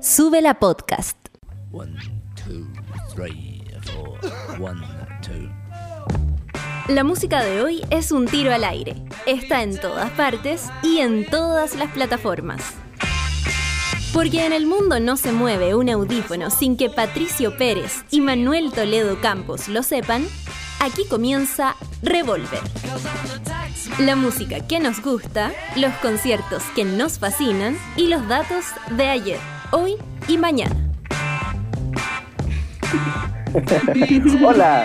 Sube la podcast. One, two, three, four. One, two. La música de hoy es un tiro al aire. Está en todas partes y en todas las plataformas. Porque en el mundo no se mueve un audífono sin que Patricio Pérez y Manuel Toledo Campos lo sepan, aquí comienza Revolver. La música que nos gusta, los conciertos que nos fascinan y los datos de ayer, hoy y mañana. Hola,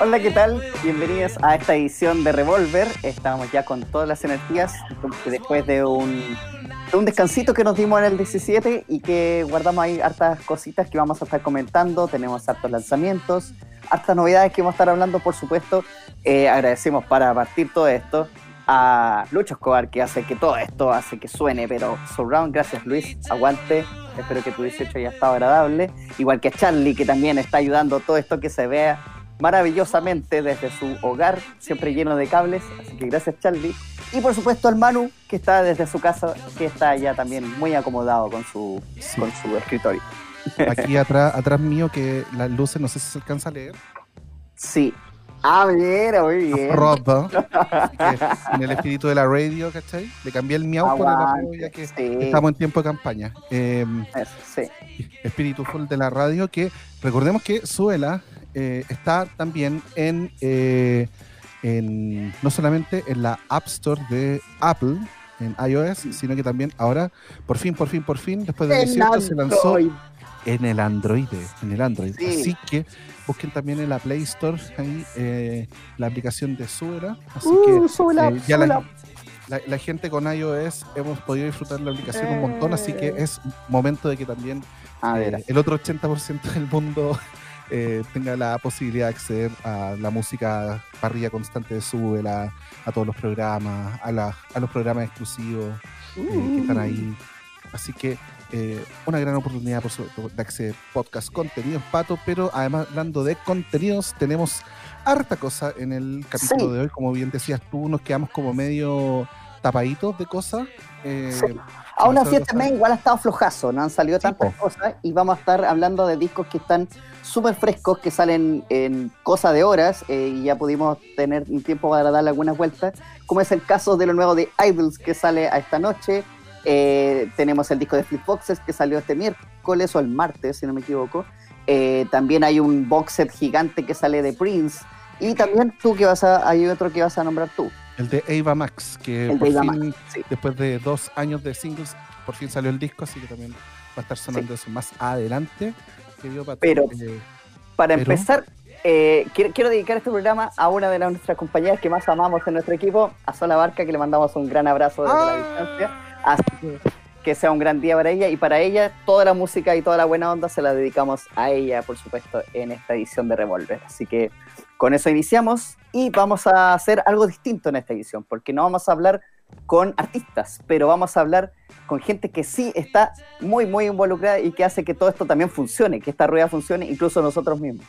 hola, ¿qué tal? Bienvenidos a esta edición de Revolver. Estamos ya con todas las energías después de un, de un descansito que nos dimos en el 17 y que guardamos ahí hartas cositas que vamos a estar comentando. Tenemos hartos lanzamientos, hartas novedades que vamos a estar hablando, por supuesto. Eh, agradecemos para partir todo esto a Lucho Escobar que hace que todo esto hace que suene, pero surround, gracias Luis, aguante. Espero que tu 18 haya estado agradable. Igual que a Charlie, que también está ayudando todo esto que se vea maravillosamente desde su hogar, siempre lleno de cables. Así que gracias, Charlie. Y por supuesto al Manu, que está desde su casa, que está ya también muy acomodado con su, Sí. con su escritorio. Aquí atrás, atrás mío, que las luces, no sé si se alcanza a leer. Sí. Ah, mira, muy bien. Que en el espíritu de la radio, ¿cachai? Le cambié el miau por el Aguante, ya que sí. estamos en tiempo de campaña. Eh, Eso, sí. espíritu full de la radio, que recordemos que Suela eh, está también en, eh, en, no solamente en la App Store de Apple, en iOS, sino que también ahora, por fin, por fin, por fin, después de En 18, se lanzó en el Android, en el Android. Sí. Así que busquen también en la Play Store ahí eh, la aplicación de Suela. Así Uh, que eh, ya la, súbela. la- la gente con iOS hemos podido disfrutar la aplicación un montón, así que Eh. es momento de que también A ver, eh, el otro 80% del mundo tenga la posibilidad de acceder a la música parrilla constante de Suela, a todos los programas, a, la- a los programas exclusivos que están ahí. Así que eh, una gran oportunidad, por supuesto, de acceder podcast, contenidos, pato, pero además hablando de contenidos, tenemos harta cosa en el capítulo Sí. de hoy. Como bien decías tú, nos quedamos como medio tapaditos de cosas. eh, Sí. Aún así, nosotros este igual ha estado flojazo, no han salido Sí, tantas po. cosas y vamos a estar hablando de discos que están súper frescos, que salen en cosa de horas eh, y ya pudimos tener un tiempo para darle algunas vueltas, como es el caso de lo nuevo de Idols que sale a esta noche. Eh, tenemos el disco de Flipboxes que salió este miércoles o el martes, si no me equivoco. Eh, también hay un box set gigante que sale de Prince. Y también tú que vas a, hay otro que vas a nombrar tú. El de Ava Max, que El por de Ava fin, Max, sí. después de dos años de singles, por fin salió el disco, así que también va a estar sonando eso más adelante. Pero- Eh, Para Pero- empezar, eh, quiero, quiero dedicar este programa a una de las- nuestras compañeras que más amamos en nuestro equipo, a Sola Barca, que le mandamos un gran abrazo desde la ¡Ah! distancia. Así que sea un gran día para ella y para ella toda la música y toda la buena onda se la dedicamos a ella, por supuesto, en esta edición de Revolver. Así que con eso iniciamos y vamos a hacer algo distinto en esta edición, porque no vamos a hablar con artistas, pero vamos a hablar con gente que sí está muy, muy involucrada y que hace que todo esto también funcione, que esta rueda funcione, incluso nosotros mismos.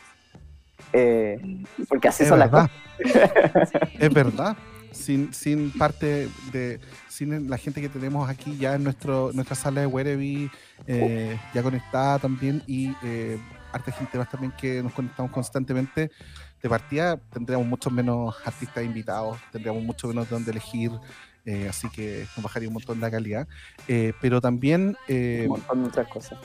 Eh, porque así es son las verdad. cosas. es verdad. Sin, sin parte de. Sin la gente que tenemos aquí ya en nuestro, nuestra sala de Wereby, eh, ya conectada también, y eh, harta gente más también que nos conectamos constantemente. De partida tendríamos muchos menos artistas invitados, tendríamos mucho menos de dónde elegir, eh, así que nos bajaría un montón la calidad. Eh, pero también. eh, Un montón de otras cosas.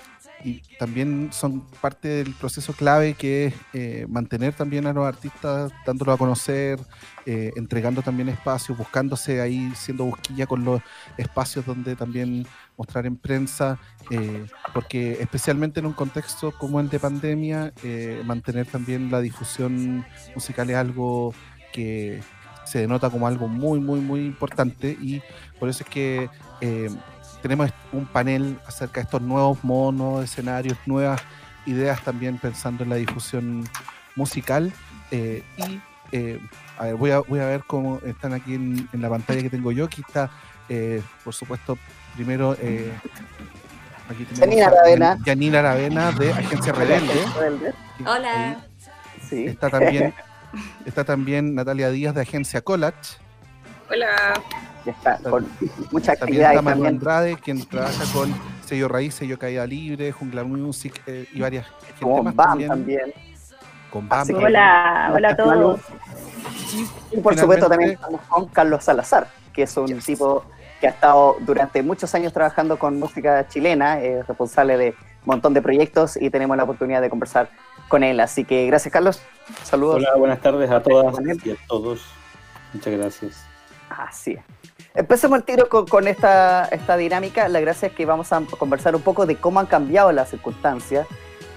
Y también son parte del proceso clave que es eh, mantener también a los artistas, dándolo a conocer, eh, entregando también espacios, buscándose ahí, siendo busquilla con los espacios donde también mostrar en prensa, eh, porque especialmente en un contexto como el de pandemia, eh, mantener también la difusión musical es algo que se denota como algo muy, muy, muy importante y por eso es que tenemos un panel acerca de estos nuevos modos, nuevos escenarios, nuevas ideas también pensando en la difusión musical. eh, y eh, a ver, voy a, voy a ver cómo están aquí en, en la pantalla que tengo yo. Aquí está, eh, por supuesto, primero. eh, aquí tenemos Janina a Aravena. Janina Aravena de Agencia Rebelde. Hola. Sí. Está también, está también Natalia Díaz de Agencia Collage. Hola. Ya está, con mucha También actividad está y Manu. Andrade, quien trabaja con sello Raíz, sello Caída Libre, Jungla Music eh, y varias gente Con BAM también. también. Con BAM. Así. Hola, hola a todos. Y por supuesto también estamos con Carlos Salazar, que es un Yes. tipo que ha estado durante muchos años trabajando con música chilena, es responsable de un montón de proyectos y tenemos la oportunidad de conversar con él. Así que gracias Carlos, saludos. Hola, buenas tardes a todas y a todos. Muchas gracias. Así es. Empecemos el tiro con, con esta, esta dinámica. La gracia es que vamos a conversar un poco de cómo han cambiado las circunstancias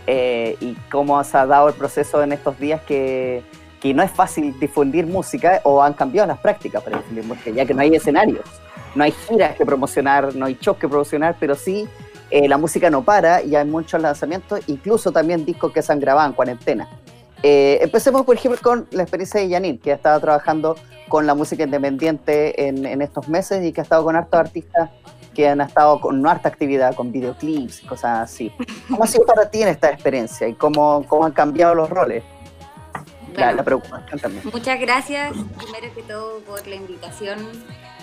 eh, y cómo se ha dado el proceso en estos días que, que no es fácil difundir música o han cambiado las prácticas para difundir música, ya que no hay escenarios, no hay giras que promocionar, no hay shows que promocionar, pero sí eh, la música no para y hay muchos lanzamientos, incluso también discos que se han grabado en cuarentena. Eh, empecemos, por ejemplo, con la experiencia de Janine, que ha estado trabajando con la música independiente en, en estos meses y que ha estado con hartos artistas que han estado con no harta actividad, con videoclips y cosas así. ¿Cómo ha sido para ti en esta experiencia y cómo, cómo han cambiado los roles? La, Bueno, la preocupación también. Muchas gracias, primero que todo, por la invitación.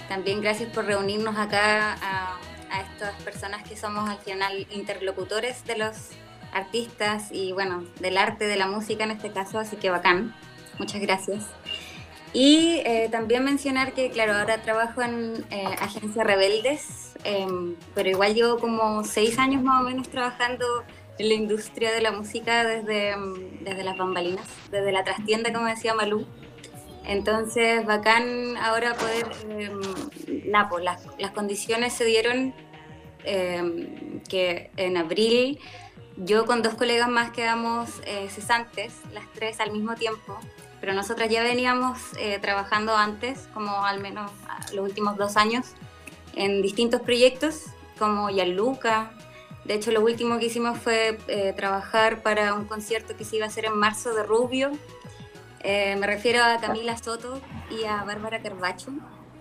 También gracias por reunirnos acá a, a estas personas que somos al final interlocutores de los artistas y, bueno, del arte, de la música en este caso, así que bacán. Muchas gracias. Y eh, también mencionar que, claro, ahora trabajo en eh, Agencia Rebeldes, em, pero igual llevo como seis años más o menos trabajando en la industria de la música desde, mm, desde las bambalinas, desde la trastienda, como decía Malú. Entonces, bacán ahora poder, eh, nada, pues las, las condiciones se dieron que en abril yo con dos colegas más quedamos eh, cesantes, las tres al mismo tiempo, pero nosotras ya veníamos eh, trabajando antes, como al menos ah, los últimos dos años, en distintos proyectos, como Yaluca. De hecho, lo último que hicimos fue eh, trabajar para un concierto que se iba a hacer en marzo de Rubio. Me refiero a Camila Soto y a Bárbara Carbacho,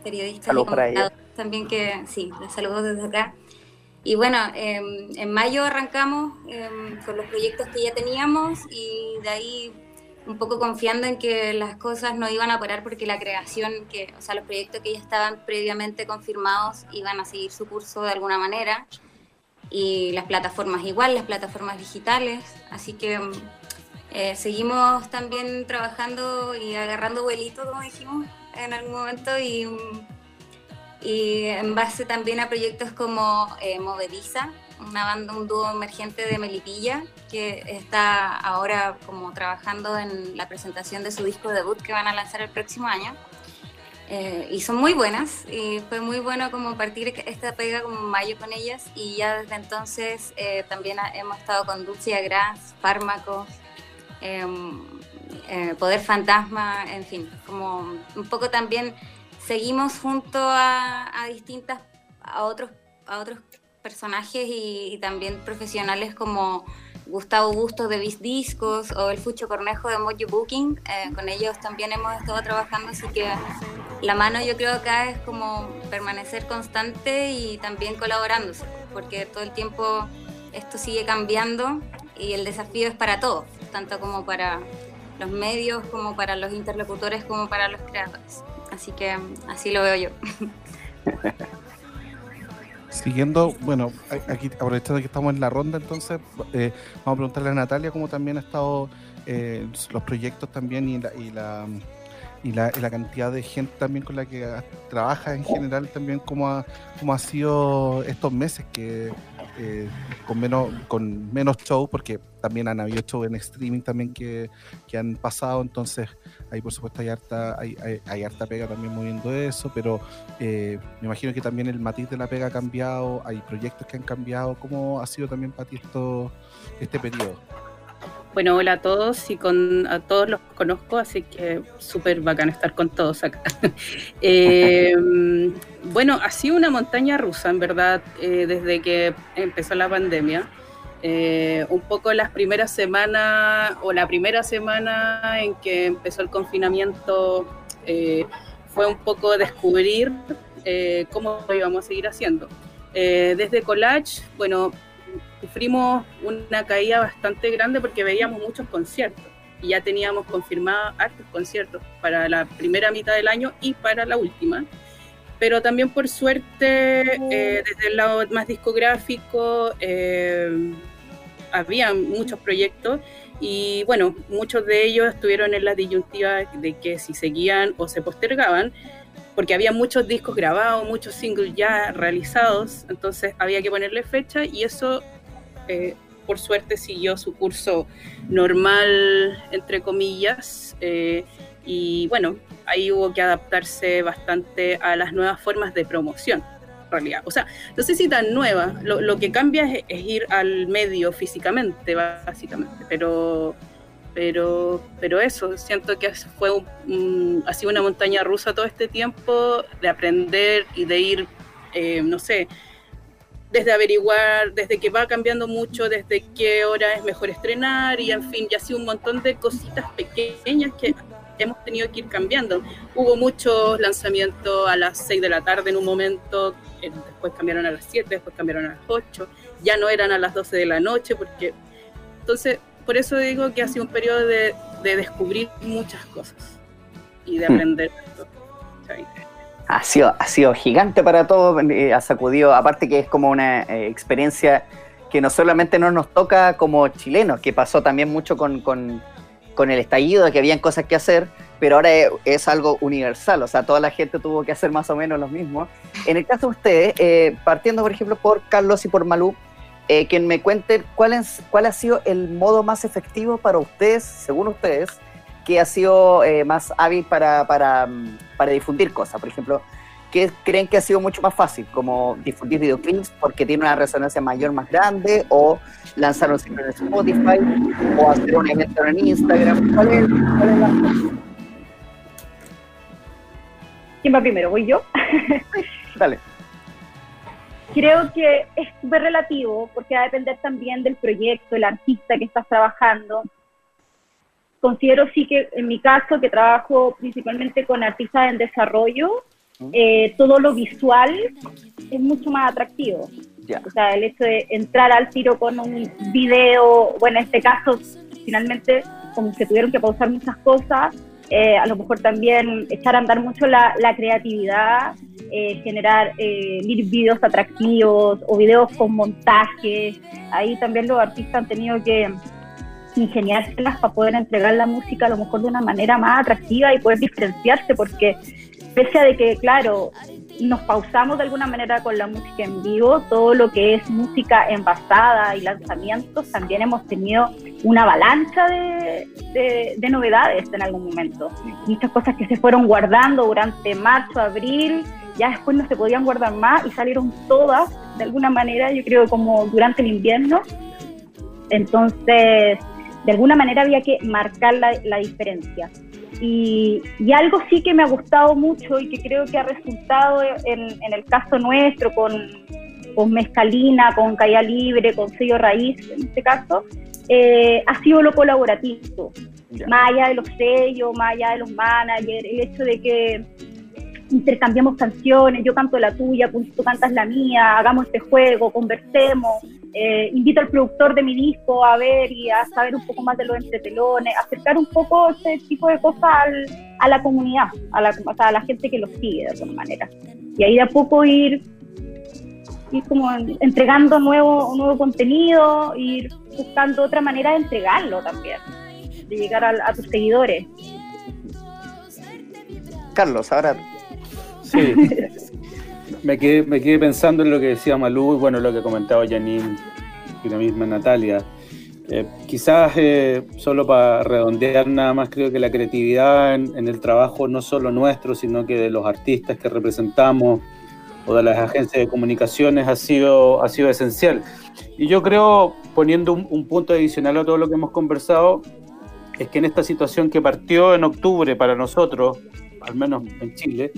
periodista y también que, sí, les saludo desde acá. Y bueno, eh, en mayo arrancamos eh, con los proyectos que ya teníamos y de ahí un poco confiando en que las cosas no iban a parar porque la creación, que, o sea, los proyectos que ya estaban previamente confirmados iban a seguir su curso de alguna manera. Y las plataformas igual, las plataformas digitales, así que mm, eh, seguimos también trabajando y agarrando vuelito, como dijimos en algún momento, y, y en base también a proyectos como eh, Movediza, una banda, un dúo emergente de Melipilla, que está ahora como trabajando en la presentación de su disco debut que van a lanzar el próximo año. Eh, y son muy buenas y fue muy bueno como partir esta pega como mayo con ellas y ya desde entonces eh, también ha- hemos estado con Dulce Agras, Fármacos, em, eh, Poder Fantasma, en fin, como un poco también seguimos junto a, a distintas, a otros, a otros personajes y, también profesionales como Gustavo Bustos de Bis Discos o el Fucho Cornejo de Mojo Booking. eh, con ellos también hemos estado trabajando, así que la mano yo creo acá es como permanecer constante y también colaborándose, porque todo el tiempo esto sigue cambiando y el desafío es para todos, tanto como para los medios, como para los interlocutores, como para los creadores. Así que así lo veo yo. Siguiendo, bueno, aquí aprovechando que estamos en la ronda, entonces eh, vamos a preguntarle a Natalia cómo también ha estado eh, los proyectos también y la, y la y la, y la cantidad de gente también con la que trabaja en general también cómo ha, cómo ha sido estos meses que eh, con menos con menos show porque también han habido shows en streaming también que, que han pasado entonces ahí por supuesto hay harta hay, hay, hay harta pega también moviendo eso pero eh, me imagino que también el matiz de la pega ha cambiado, hay proyectos que han cambiado. ¿Cómo ha sido también para ti esto, este periodo? Bueno, hola a todos y con a todos los conozco, así que súper bacán estar con todos acá. Eh, bueno, ha sido una montaña rusa, en verdad, eh, desde que empezó la pandemia. Eh, un poco las primeras semanas o la primera semana en que empezó el confinamiento eh, fue un poco descubrir cómo lo íbamos a seguir haciendo. Desde Collage, bueno, sufrimos una caída bastante grande porque veíamos muchos conciertos y ya teníamos confirmados hartos conciertos para la primera mitad del año y para la última. pero también por suerte, eh, desde el lado más discográfico, eh, había muchos proyectos y bueno, muchos de ellos estuvieron en la disyuntiva de que si seguían o se postergaban, porque había muchos discos grabados, muchos singles ya realizados, entonces había que ponerle fecha y eso, eh, por suerte, siguió su curso normal, entre comillas, eh, y bueno, ahí hubo que adaptarse bastante a las nuevas formas de promoción realidad. O sea, no sé si tan nueva, lo, lo que cambia es, es, ir al medio físicamente, básicamente, pero, pero, pero eso, siento que fue un, ha sido una montaña rusa todo este tiempo de aprender y de ir, eh, no sé, desde averiguar, desde que va cambiando mucho, desde qué hora es mejor estrenar y en fin, ya ha sido un montón de cositas pequeñas que hemos tenido que ir cambiando. Hubo muchos lanzamientos a las 6 de la tarde en un momento, eh, después cambiaron a las 7, después cambiaron a las 8, ya no eran a las 12 de la noche, porque entonces, por eso digo que ha sido un periodo de, de descubrir muchas cosas y de aprender. ¿sí? Ha sido, ha sido gigante para todos, eh, ha sacudido, aparte que es como una eh, experiencia que no solamente no nos toca como chilenos, que pasó también mucho con, con, con el estallido, que habían cosas que hacer, pero ahora es, algo universal, o sea, toda la gente tuvo que hacer más o menos lo mismo. En el caso de ustedes, eh, partiendo por ejemplo por Carlos y por Malú, eh, que me cuenten cuál, es, cuál ha sido el modo más efectivo para ustedes, según ustedes, que ha sido eh, más hábil para, para, para, difundir cosas. Por ejemplo, ¿qué creen que ha sido mucho más fácil? Como difundir videoclips porque tiene una resonancia mayor, más grande, o lanzar un single en Spotify, o hacer un evento en Instagram. ¿Cuál es, cuál es la ¿Quién va primero? ¿Voy yo? Dale. Creo que es súper relativo porque va a depender también del proyecto, el artista que estás trabajando. Considero sí que en mi caso, que trabajo principalmente con artistas en desarrollo, eh, todo lo visual es mucho más atractivo. Yeah. O sea, el hecho de entrar al tiro con un video, bueno, en este caso, finalmente, como se tuvieron que pausar muchas cosas, eh, a lo mejor también echar a andar mucho la, la creatividad, eh, generar eh, videos atractivos o videos con montaje. Ahí también los artistas han tenido que ingeniárselas para poder entregar la música a lo mejor de una manera más atractiva y poder diferenciarse, porque pese a que, claro, nos pausamos de alguna manera con la música en vivo, todo lo que es música envasada y lanzamientos, también hemos tenido una avalancha de, de, novedades en algún momento. Muchas cosas que se fueron guardando durante marzo, abril, ya después no se podían guardar más y salieron todas de alguna manera, yo creo como durante el invierno. Entonces, de alguna manera había que marcar la, la diferencia. Y, y, algo sí que me ha gustado mucho y que creo que ha resultado en, en el caso nuestro con, con Mezcalina, con Calle Libre, con Sello Raíz en este caso, eh, ha sido lo colaborativo. Yeah. Más allá de los sellos, más allá de los managers, el hecho de que intercambiamos canciones, yo canto la tuya, tú cantas la mía, hagamos este juego, conversemos, eh, invito al productor de mi disco a ver y a saber un poco más de los entretelones, acercar un poco ese tipo de cosas al, a la comunidad, a la, o a la gente que los sigue de alguna manera. Y ahí de a poco ir, ir como entregando nuevo, nuevo contenido, ir buscando otra manera de entregarlo también, de llegar a, a tus seguidores. Carlos, ahora Sí. me, quedé, me quedé pensando en lo que decía Malú y bueno, lo que comentaba Janine y la misma Natalia. Eh, quizás eh, solo para redondear nada más, creo que la creatividad en, en, el trabajo no solo nuestro, sino que de los artistas que representamos o de las agencias de comunicaciones ha sido, ha sido esencial. Y yo creo, poniendo un, un punto adicional a todo lo que hemos conversado, es que en esta situación que partió en octubre para nosotros, al menos en Chile,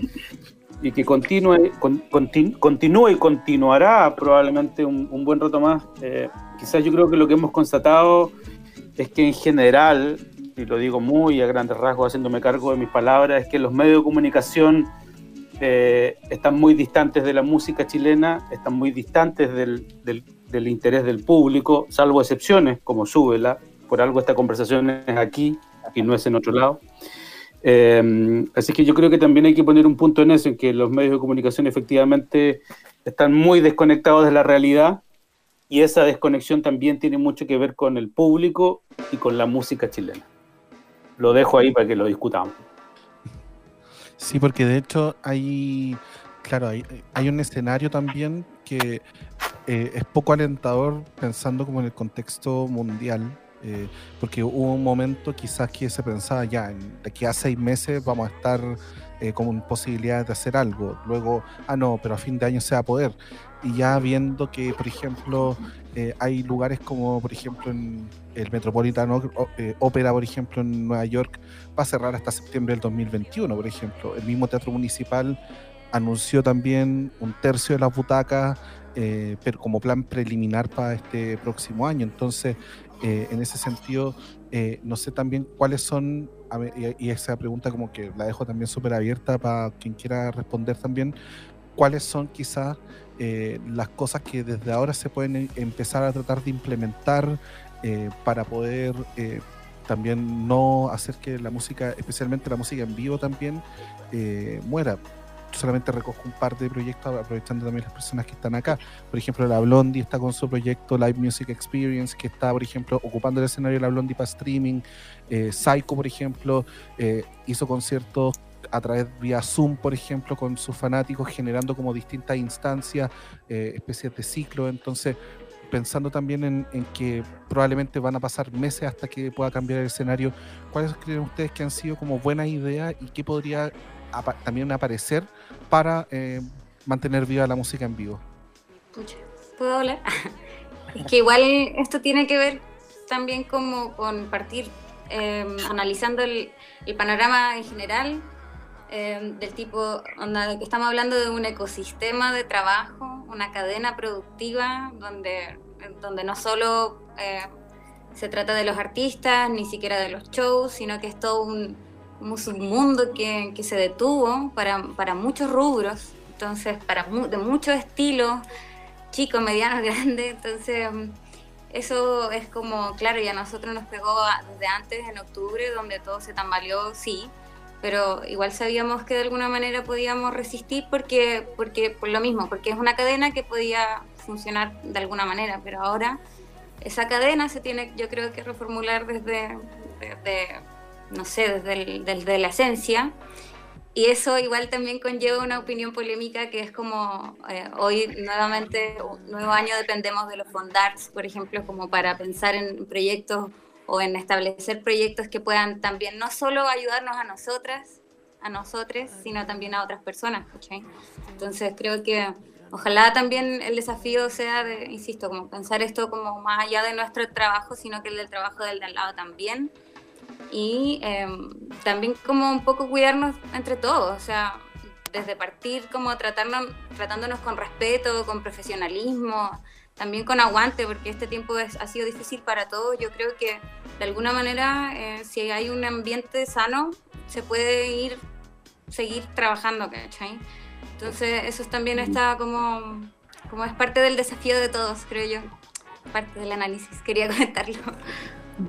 y que continúe, con, continu, continúe y continuará probablemente un, un buen rato más. Eh, quizás yo creo que lo que hemos constatado es que en general, y lo digo muy a grandes rasgos haciéndome cargo de mis palabras, es que los medios de comunicación eh, están muy distantes de la música chilena, están muy distantes del, del, del interés del público, salvo excepciones como Súbela, por algo esta conversación es aquí y no es en otro lado. Eh, así que yo creo que también hay que poner un punto en eso, en que los medios de comunicación efectivamente están muy desconectados de la realidad y esa desconexión también tiene mucho que ver con el público y con la música chilena. Lo dejo ahí para que lo discutamos. Sí, porque de hecho hay, claro, hay, hay un escenario también que eh, es poco alentador pensando como en el contexto mundial, eh, porque hubo un momento quizás que se pensaba ya, de aquí a seis meses vamos a estar eh, con posibilidades de hacer algo. Luego, ah, no, pero a fin de año se va a poder. Y ya viendo que, por ejemplo, eh, hay lugares como, por ejemplo, en el Metropolitan Opera, por ejemplo, en Nueva York, va a cerrar hasta septiembre del 2021, por ejemplo. El mismo Teatro Municipal anunció también un tercio de las butacas, pero como plan preliminar para este próximo año. Entonces, eh, en ese sentido, eh, no sé también cuáles son, y, esa pregunta como que la dejo también súper abierta para quien quiera responder también, cuáles son quizás eh, las cosas que desde ahora se pueden em- empezar a tratar de implementar eh, para poder eh, también no hacer que la música, especialmente la música en vivo también, muera. Solamente recojo un par de proyectos aprovechando también las personas que están acá. Por ejemplo, la Blondie está con su proyecto Live Music Experience, que está, por ejemplo, ocupando el escenario de la Blondie para streaming. Eh, Psycho, por ejemplo, eh, hizo conciertos a través vía Zoom, por ejemplo, con sus fanáticos, generando como distintas instancias, eh, especies de ciclo. Entonces, pensando también en, en que probablemente van a pasar meses hasta que pueda cambiar el escenario, ¿cuáles creen ustedes que han sido como buenas ideas y qué podría también aparecer para eh, mantener viva la música en vivo? Pucha, ¿Puedo hablar? es que igual esto tiene que ver también como con partir eh, analizando el, panorama en general eh, del tipo, onda, estamos hablando de un ecosistema de trabajo, una cadena productiva donde, donde no solo eh, se trata de los artistas, ni siquiera de los shows, sino que es todo un, un submundo que, que se detuvo para, para muchos rubros, entonces para mu- de muchos estilos, chicos, medianos, grandes, entonces eso es como, claro, y a nosotros nos pegó desde antes, en octubre, donde todo se tambaleó, sí, pero igual sabíamos que de alguna manera podíamos resistir porque, porque por lo mismo, porque es una cadena que podía funcionar de alguna manera, pero ahora esa cadena se tiene, yo creo que reformular desde, desde no sé, desde, el- desde la esencia. Y eso igual también conlleva una opinión polémica que es como eh, hoy nuevamente, un nuevo año dependemos de los fondarts, por ejemplo, como para pensar en proyectos o en establecer proyectos que puedan también no solo ayudarnos a nosotras, a nosotros, sino también a otras personas. Entonces creo que ojalá también el desafío sea, de, insisto, como pensar esto como más allá de nuestro trabajo, sino que el del trabajo del de al lado también y eh, también como un poco cuidarnos entre todos, o sea, desde partir como tratarnos, tratándonos con respeto, con profesionalismo, también con aguante, porque este tiempo es- ha sido difícil para todos. Yo creo que de alguna manera, eh, si hay un ambiente sano, se puede ir, seguir trabajando, ¿cachai? Entonces, eso también está como, como es parte del desafío de todos, creo yo, parte del análisis, quería comentarlo.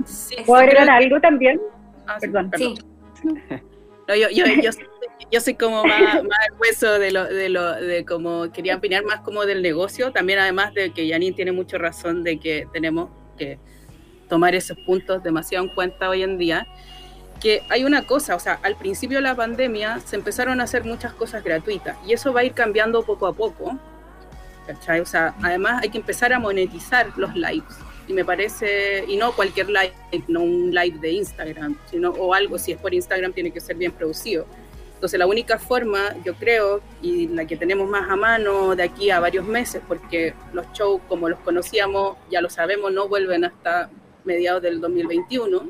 Sí, ¿Puedo sí, agregar creo- algo también? ah, sí, Perdón. perdón. Sí. No, yo, yo, yo, soy- yo soy como más, más el hueso de lo, de lo, de como quería opinar más como del negocio, también además de que Janine tiene mucha razón de que tenemos que tomar esos puntos demasiado en cuenta hoy en día, que hay una cosa, o sea, al principio de la pandemia se empezaron a hacer muchas cosas gratuitas y eso va a ir cambiando poco a poco, ¿cachai? O sea, además hay que empezar a monetizar los lives y me parece, y no cualquier live, no un live de Instagram, sino o algo, si es por Instagram tiene que ser bien producido. Entonces la única forma, yo creo, y la que tenemos más a mano de aquí a varios meses, porque los shows como los conocíamos, ya lo sabemos, no vuelven hasta mediados del 2021,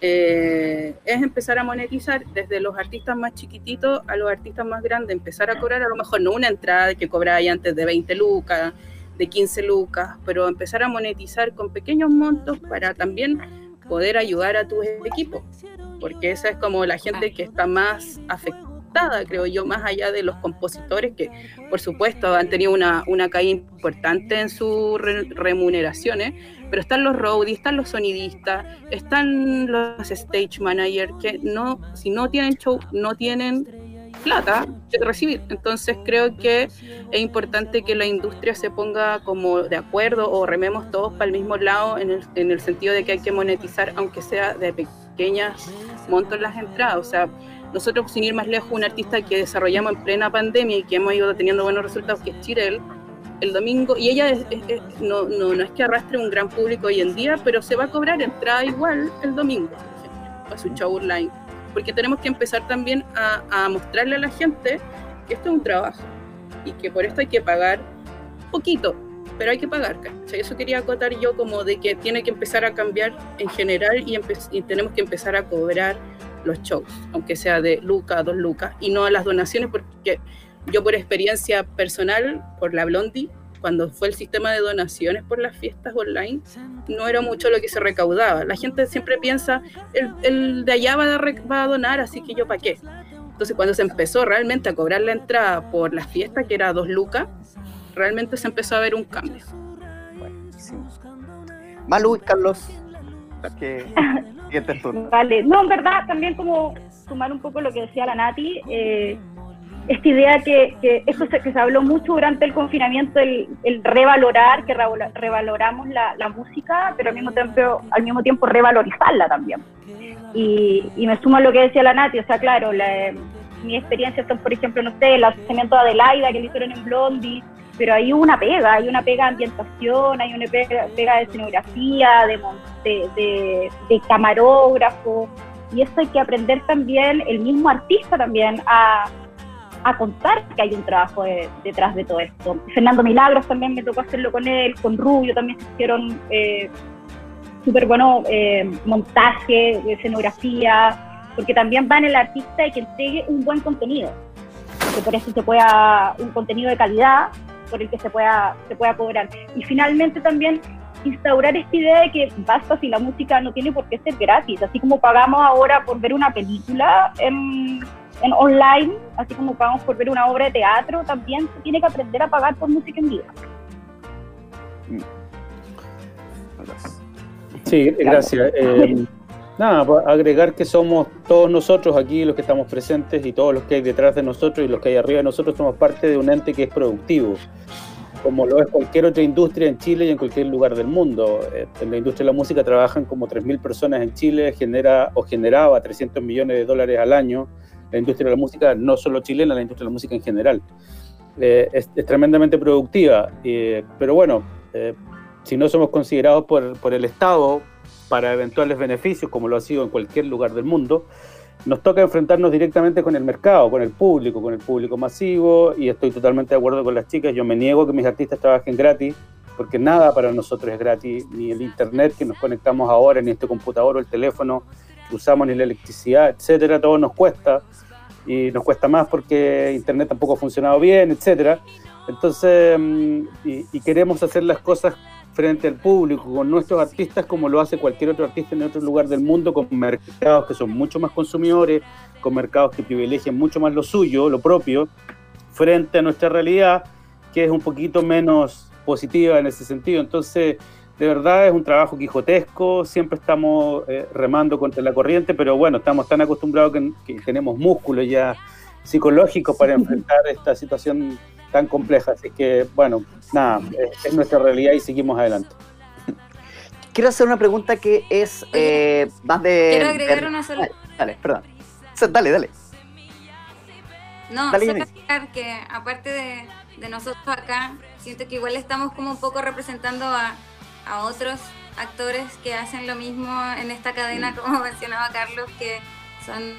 eh, es empezar a monetizar desde los artistas más chiquititos a los artistas más grandes, empezar a cobrar a lo mejor no una entrada que cobraba antes de 20 lucas, de 15 lucas, pero empezar a monetizar con pequeños montos para también poder ayudar a tus equipos, porque esa es como la gente que está más afectada creo yo, más allá de los compositores que, por supuesto, han tenido una, una caída importante en sus remuneraciones, pero están los roadies, están los sonidistas, están los stage managers que no, si no tienen show, no tienen plata que recibir. Entonces creo que es importante que la industria se ponga como de acuerdo o rememos todos para el mismo lado en el, en el sentido de que hay que monetizar, aunque sea de pequeñas montos las entradas. O sea, nosotros sin ir más lejos, un artista que desarrollamos en plena pandemia y que hemos ido teniendo buenos resultados, que es Chirel, el domingo, y ella no, no, no, es que arrastre un gran público hoy en día, pero se va a cobrar entrada igual el domingo, para su show online porque tenemos que empezar también a, mostrarle a la gente que esto es un trabajo y que por esto hay que pagar poquito, pero hay que pagar. Eso quería acotar yo como de que tiene que empezar a cambiar en general y, y tenemos que empezar a cobrar los shows, aunque sea de lucas, dos lucas, y no a las donaciones, porque yo por experiencia personal, por la Blondie, cuando fue el sistema de donaciones por las fiestas online, no era mucho lo que se recaudaba. La gente siempre piensa, el, el de allá va a, va a donar, así que yo para qué. Entonces cuando se empezó realmente a cobrar la entrada por las fiestas, que era dos lucas, realmente se empezó a ver un cambio. Malu y Carlos, que Vale, no, en verdad, también como sumar un poco lo que decía la Nati, eh, esta idea que, eso se, que se habló mucho durante el confinamiento, el, revalorar, que revaloramos la, música, pero al mismo tiempo, al mismo tiempo revalorizarla también. Y, me sumo a lo que decía la Nati, o sea, claro, la, mi experiencia son, por ejemplo, no sé, el asesinato de Adelaida que le hicieron en Blondie, pero hay una pega, hay una pega de ambientación, hay una pega, de escenografía, de, de, de camarógrafo, y eso hay que aprender también, el mismo artista también, a a contar que hay un trabajo detrás de todo esto. Fernando Milagros también me tocó hacerlo con él, con Rubio también se hicieron eh, súper bueno eh, montaje, escenografía, porque también va en el artista y que entregue un buen contenido, que por eso se pueda, un contenido de calidad por el que se pueda, se pueda cobrar. Y finalmente también instaurar esta idea de que basta si la música no tiene por qué ser gratis, así como pagamos ahora por ver una película en en online, así como pagamos por ver una obra de teatro, también se tiene que aprender a pagar por música en vivo. Sí, gracias. Eh, nada, pues, agregar que somos todos nosotros aquí, los que estamos presentes y todos los que hay detrás de nosotros y los que hay arriba de nosotros, somos parte de un ente que es productivo, como lo es cualquier otra industria en Chile y en cualquier lugar del mundo. Eh, en la industria de la música trabajan como 3.000 personas en Chile, genera o generaba 300 millones de dólares al año la industria de la música, no solo chilena, la industria de la música en general. Eh, es, tremendamente productiva, pero bueno, eh, si no somos considerados por, por, el Estado para eventuales beneficios, como lo ha sido en cualquier lugar del mundo, nos toca enfrentarnos directamente con el mercado, con el público, con el público masivo, y estoy totalmente de acuerdo con las chicas, yo me niego que mis artistas trabajen gratis, porque nada para nosotros es gratis, ni el internet que nos conectamos ahora, ni este computador o el teléfono usamos, ni la electricidad, etcétera, todo nos cuesta y nos cuesta más porque Internet tampoco ha funcionado bien, etcétera. Entonces, mm, y, queremos hacer las cosas frente al público, con nuestros artistas, como lo hace cualquier otro artista en otro lugar del mundo, con mercados que son mucho más consumidores, con mercados que privilegian mucho más lo suyo, lo propio, frente a nuestra realidad, que es un poquito menos positiva en ese sentido. Entonces, de verdad es un trabajo quijotesco, siempre estamos eh, remando contra la corriente, pero bueno, estamos tan acostumbrados que, tenemos músculos ya psicológicos para enfrentar esta situación tan compleja. Así que, bueno, nada, es, nuestra realidad y seguimos adelante. Quiero hacer una pregunta que es eh, más de... Quiero agregar una sola... Dale, perdón. Dale, dale. No, dale, solo que aparte de, de nosotros acá, siento que igual estamos como un poco representando a a otros actores que hacen lo mismo en esta cadena, como mencionaba Carlos, que son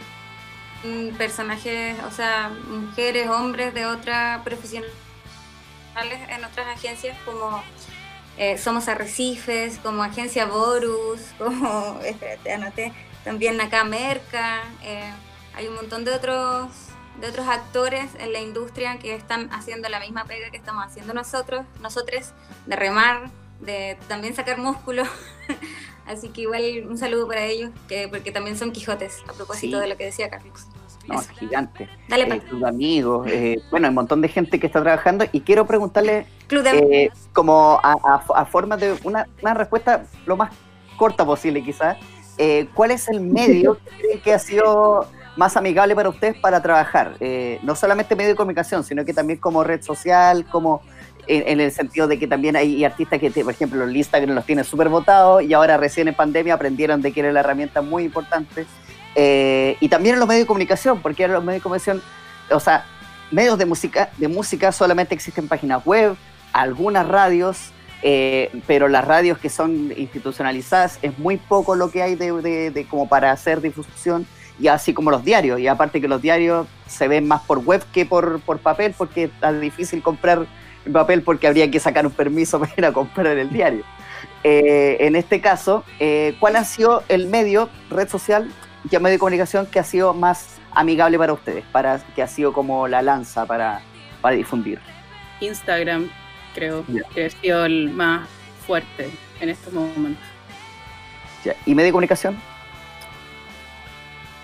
personajes, o sea, mujeres, hombres de otras profesionales en otras agencias como eh, Somos Arrecifes, como Agencia Borus, como, espérate, anoté, también acá Merca, eh, hay un montón de otros de otros actores en la industria que están haciendo la misma pega que estamos haciendo nosotros, nosotros, de remar de también sacar músculo. Así que igual un saludo para ellos, que, porque también son Quijotes, a propósito de lo que decía Carlos. No, Eso. es gigante. Dale, Eh, club de amigos, eh, bueno, hay un montón de gente que está trabajando y quiero preguntarle Club de eh, como a, a- a forma de una, una respuesta lo más corta posible quizás. Eh, ¿Cuál es el medio que creen que ha sido más amigable para ustedes para trabajar? Eh, no solamente medio de comunicación, sino que también como red social, como en, en el sentido de que también hay artistas que, por ejemplo, el Instagram los tiene súper votados y ahora recién en pandemia aprendieron de que era la herramienta muy importante. Eh, y también en los medios de comunicación, porque ahora los medios de comunicación, o sea, medios de música, de música solamente existen páginas web, algunas radios, eh, pero las radios que son institucionalizadas es muy poco lo que hay de, de- de como para hacer difusión y así como los diarios y aparte que los diarios se ven más por web que por, por papel porque es difícil comprar en papel porque habría que sacar un permiso para ir a comprar el diario. Eh, en este caso, eh, ¿cuál ha sido el medio, red social, ya medio de comunicación que ha sido más amigable para ustedes, para que ha sido como la lanza para, para difundir? Instagram, creo que ha sido el más fuerte en estos momentos. ¿Y medio de comunicación?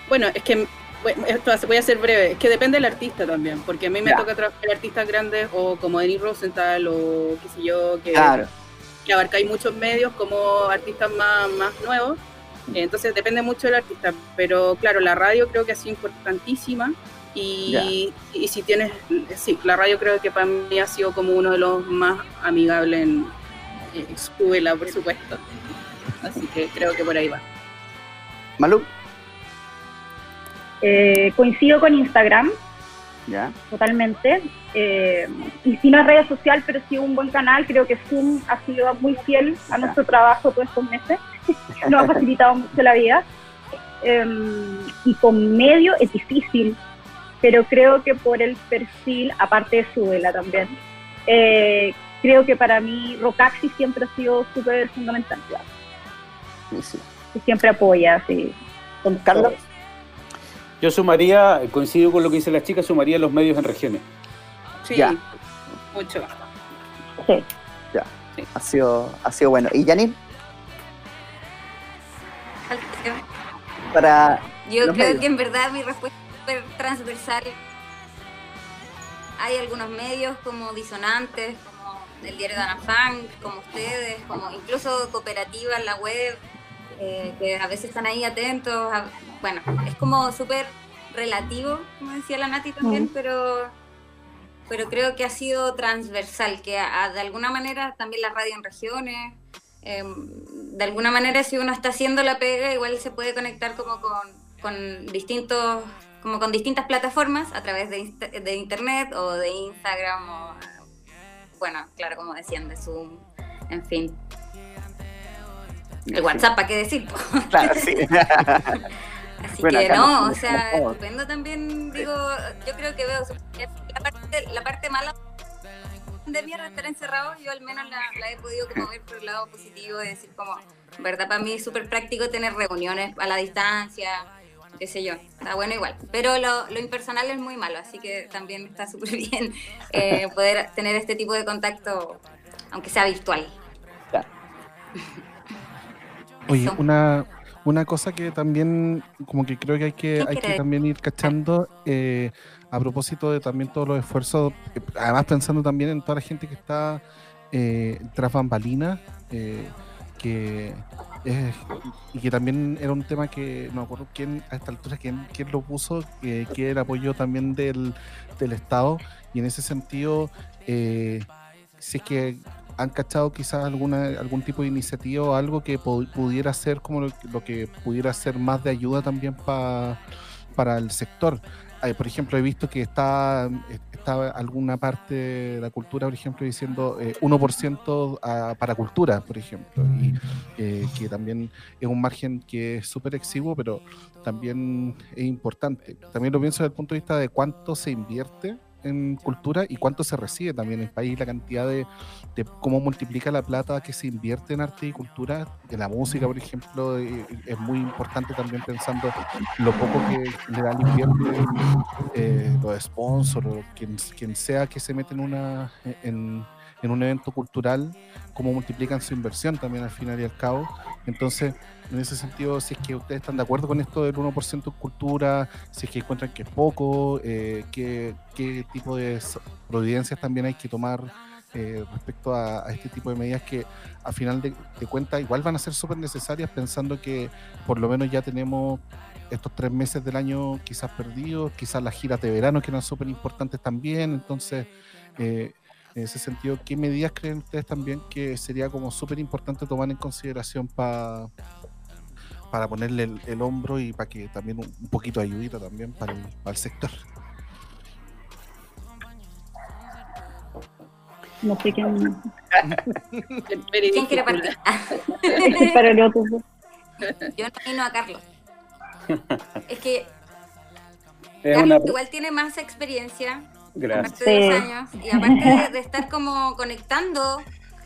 Bueno, es que voy a ser breve, es que depende del artista también, porque a mí me Ya. toca trabajar artistas grandes o como Denis Rosenthal o qué sé yo, que, Claro. que abarcáis muchos medios como artistas más, más nuevos. Eh, Entonces depende mucho del artista, pero claro, la radio creo que ha sido importantísima y, y si tienes, sí, la radio creo que para mí ha sido como uno de los más amigables en eh, escuela, por supuesto. Así que creo que por ahí va. Malú, Eh, coincido con Instagram, ya. totalmente. Eh, y si no es red social, pero sí un buen canal, creo que Zoom ha sido muy fiel a nuestro trabajo todos estos meses. Nos ha facilitado mucho la vida. Eh, y con medio es difícil, pero creo que por el perfil, aparte de Subela también, eh, creo que para mí Rocaxi siempre ha sido súper fundamental. Sí, sí. que siempre apoya, así, con Carlos. todo. Yo sumaría, coincido con lo que dice la chica, sumaría los medios en regiones. Sí, Ya. mucho. Sí. Ha sido, ha sido bueno. ¿Y Janine? Para. Yo creo medios. que en verdad mi respuesta es súper transversal. Hay algunos medios como Disonantes, como el diario de Ana Frank, como ustedes, como incluso cooperativas en la web, eh, que a veces están ahí atentos. a- bueno, es como súper relativo, como decía la Nati también, Mm. pero, pero creo que ha sido transversal, que a- de alguna manera también la radio en regiones, eh, de alguna manera si uno está haciendo la pega, igual se puede conectar como con, con distintos como con distintas plataformas a través de, insta- de internet o de Instagram o bueno, claro, como decían, de Zoom, en fin. El WhatsApp, ¿para qué decir? Claro, sí. Así Bueno, que no, o sea, estupendo también, digo, yo creo que veo la parte, la parte mala de pandemia de estar encerrado, yo al menos la, la he podido como ver por el lado positivo y decir como, verdad para mí es súper práctico tener reuniones a la distancia, qué sé yo, está bueno igual, pero lo, lo impersonal es muy malo, así que también está súper bien eh, poder tener este tipo de contacto, aunque sea virtual. Oye, una, una cosa que también como que creo que hay que, ¿Quién hay que también ir cachando eh, a propósito de también todos los esfuerzos, eh, además pensando también en toda la gente que está eh, tras bambalinas, eh, que es- y que también era un tema que no me acuerdo quién a esta altura quién, quién lo puso, que, que era apoyo también del, del Estado y en ese sentido eh, si es que han cachado quizás alguna algún tipo de iniciativa o algo que pu- pudiera ser como lo, lo que pudiera ser más de ayuda también pa- para el sector. Eh, por ejemplo, he visto que está, está alguna parte de la cultura, por ejemplo, diciendo eh, 1% a- para cultura, por ejemplo, y eh, que también es un margen que es súper exiguo, pero también es importante. También lo pienso desde el punto de vista de cuánto se invierte en cultura y cuánto se recibe también en el país, la cantidad de, cómo multiplica la plata que se invierte en arte y cultura, de la música, por ejemplo, es muy importante también pensando lo poco que le da el invierte eh, los sponsors quien, quien sea que se mete en, una, en, en un evento cultural, cómo multiplican su inversión también al final y al cabo. Entonces, en ese sentido, si es que ustedes están de acuerdo con esto del 1% en cultura, si es que encuentran que es poco, eh, qué, qué tipo de providencias también hay que tomar eh, respecto a, este tipo de medidas que a final de, de cuentas igual van a ser súper necesarias pensando que por lo menos ya tenemos estos tres meses del año quizás perdidos, quizás las giras de verano que eran súper importantes también, entonces eh, en ese sentido, ¿qué medidas creen ustedes también que sería como súper importante tomar en consideración pa- para ponerle el, el hombro y para que también un, un poquito de ayudita también para el, para el sector? No sé quién. ¿Quién quiere partir? Pero el otro. Yo nomino a Carlos. Es que Es Carlos una. igual tiene más experiencia, Gracias. aparte de dos Sí. años, y aparte de, de estar como conectando